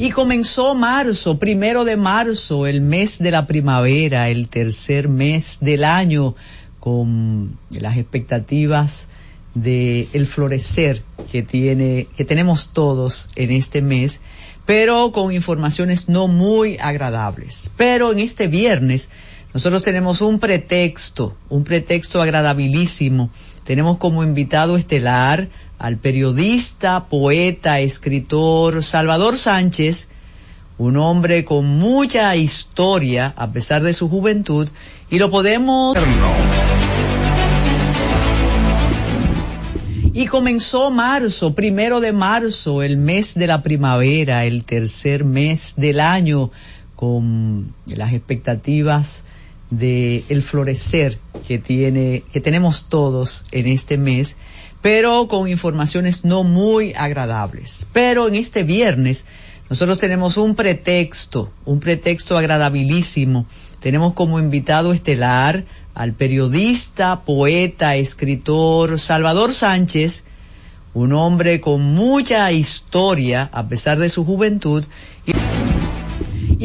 Y comenzó marzo, primero de marzo, el mes de la primavera, el tercer mes del año, con las expectativas de el florecer que tiene, que tenemos todos en este mes pero con informaciones no muy agradables. Pero en este viernes nosotros tenemos un pretexto, un pretexto agradabilísimo. Tenemos como invitado estelar al periodista, poeta, escritor Salvador Sánchez, un hombre con mucha historia a pesar de su juventud, y lo podemos... Y comenzó marzo, primero de marzo, el mes de la primavera, el tercer mes del año, con las expectativas de el florecer que tiene, que tenemos todos en este mes, pero con informaciones no muy agradables. Pero en este viernes nosotros tenemos un pretexto, un pretexto agradabilísimo. Tenemos como invitado estelar al periodista, poeta, escritor Salvador Sánchez, un hombre con mucha historia a pesar de su juventud. Y,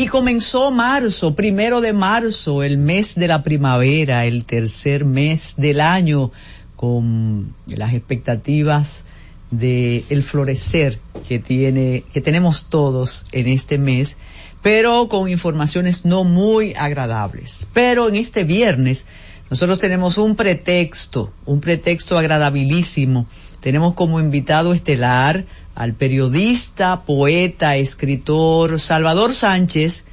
comenzó marzo, primero de marzo, el mes de la primavera, el tercer mes del año, con las expectativas de el florecer que tiene, que tenemos todos en este mes pero con informaciones no muy agradables. Pero en este viernes nosotros tenemos un pretexto, un pretexto agradabilísimo. Tenemos como invitado estelar al periodista, poeta, escritor Salvador Sánchez,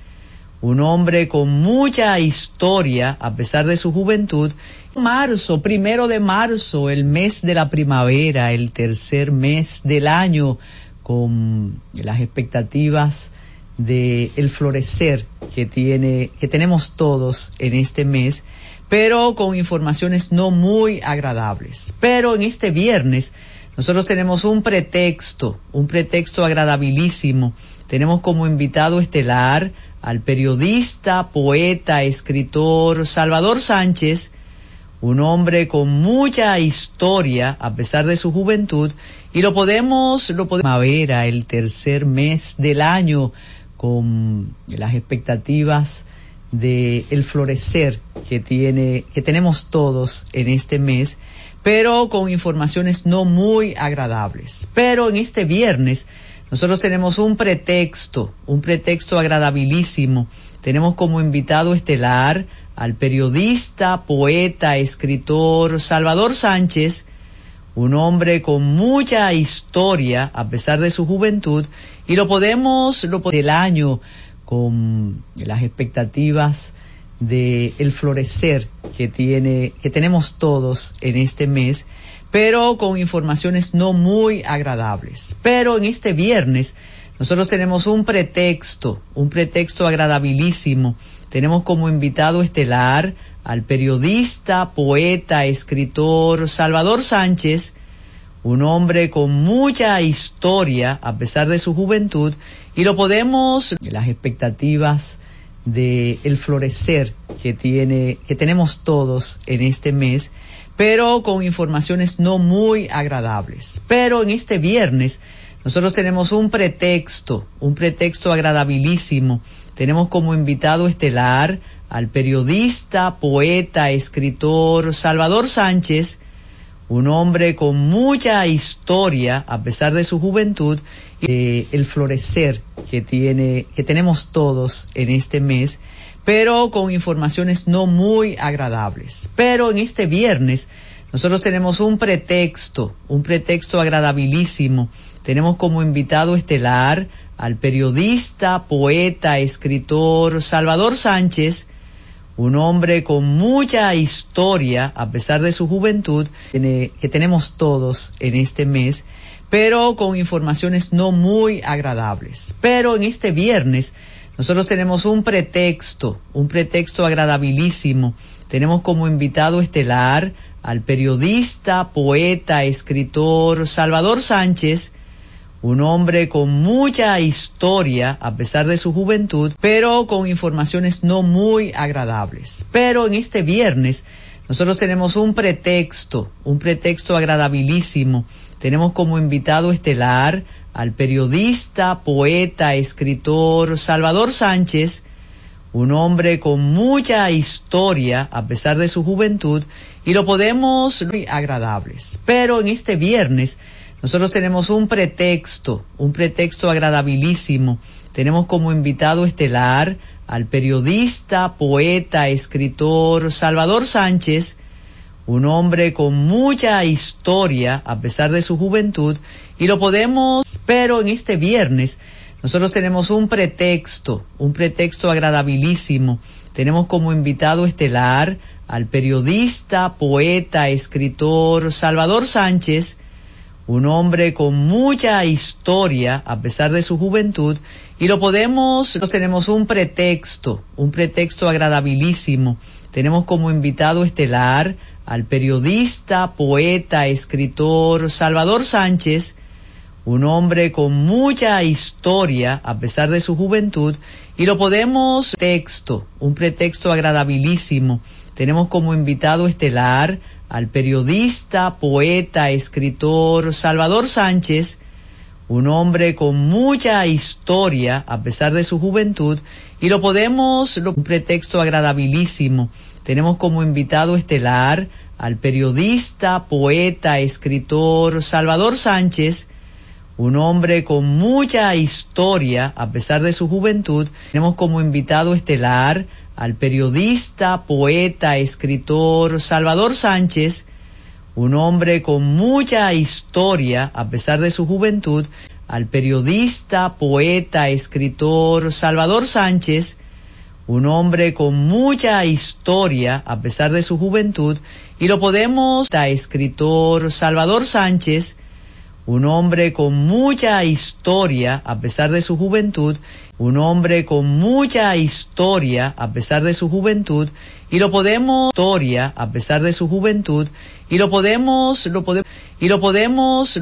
un hombre con mucha historia a pesar de su juventud. Marzo, primero de marzo, el mes de la primavera, el tercer mes del año, con las expectativas de el florecer que tiene, que tenemos todos en este mes, pero con informaciones no muy agradables. Pero en este viernes nosotros tenemos un pretexto, un pretexto agradabilísimo. Tenemos como invitado estelar al periodista, poeta, escritor Salvador Sánchez, un hombre con mucha historia a pesar de su juventud y lo podemos, lo podemos ver el tercer mes del año con las expectativas de el florecer que tiene, que tenemos todos en este mes, pero con informaciones no muy agradables. Pero en este viernes nosotros tenemos un pretexto, un pretexto agradabilísimo. Tenemos como invitado estelar al periodista, poeta, escritor Salvador Sánchez, un hombre con mucha historia a pesar de su juventud y lo podemos lo del año con las expectativas de el florecer que tiene que tenemos todos en este mes pero con informaciones no muy agradables. Pero en este viernes nosotros tenemos un pretexto un pretexto agradabilísimo. Tenemos como invitado estelar al periodista, poeta, escritor Salvador Sánchez, un hombre con mucha historia a pesar de su juventud y lo podemos las expectativas de el florecer que tiene que tenemos todos en este mes pero con informaciones no muy agradables. Pero en este viernes nosotros tenemos un pretexto un pretexto agradabilísimo. Tenemos como invitado estelar al periodista, poeta, escritor Salvador Sánchez, un hombre con mucha historia a pesar de su juventud, eh, el florecer que tiene, que tenemos todos en este mes, pero con informaciones no muy agradables. Pero en este viernes nosotros tenemos un pretexto, un pretexto agradabilísimo. Tenemos como invitado estelar al periodista, poeta, escritor Salvador Sánchez, un hombre con mucha historia, a pesar de su juventud, que tenemos todos en este mes, pero con informaciones no muy agradables. Pero en este viernes nosotros tenemos un pretexto, un pretexto agradabilísimo. Tenemos como invitado estelar al periodista, poeta, escritor Salvador Sánchez, un hombre con mucha historia a pesar de su juventud, pero con informaciones no muy agradables. Pero en este viernes nosotros tenemos un pretexto, un pretexto agradabilísimo. Tenemos como invitado estelar al periodista, poeta, escritor Salvador Sánchez, un hombre con mucha historia a pesar de su juventud y lo podemos muy agradables. Pero en este viernes nosotros tenemos un pretexto, un pretexto agradabilísimo. Tenemos como invitado estelar al periodista, poeta, escritor Salvador Sánchez, un hombre con mucha historia a pesar de su juventud y lo podemos, pero en este viernes nosotros tenemos un pretexto, un pretexto agradabilísimo. Tenemos como invitado estelar al periodista, poeta, escritor Salvador Sánchez, un hombre con mucha historia a pesar de su juventud y lo podemos, nos tenemos un pretexto, un pretexto agradabilísimo. Tenemos como invitado estelar al periodista, poeta, escritor Salvador Sánchez, un hombre con mucha historia a pesar de su juventud y lo podemos texto, un pretexto agradabilísimo. Tenemos como invitado estelar al periodista, poeta, escritor Salvador Sánchez, un hombre con mucha historia a pesar de su juventud y lo podemos, un pretexto agradabilísimo. Tenemos como invitado estelar al periodista, poeta, escritor Salvador Sánchez, un hombre con mucha historia a pesar de su juventud. Tenemos como invitado estelar al periodista, poeta, escritor Salvador Sánchez, un hombre con mucha historia a pesar de su juventud, al periodista, poeta, escritor Salvador Sánchez, un hombre con mucha historia a pesar de su juventud, y lo podemos, escritor Salvador Sánchez, un hombre con mucha historia a pesar de su juventud, un hombre con mucha historia a pesar de su juventud y lo podemos historia a pesar de su juventud y lo podemos lo podemos y lo podemos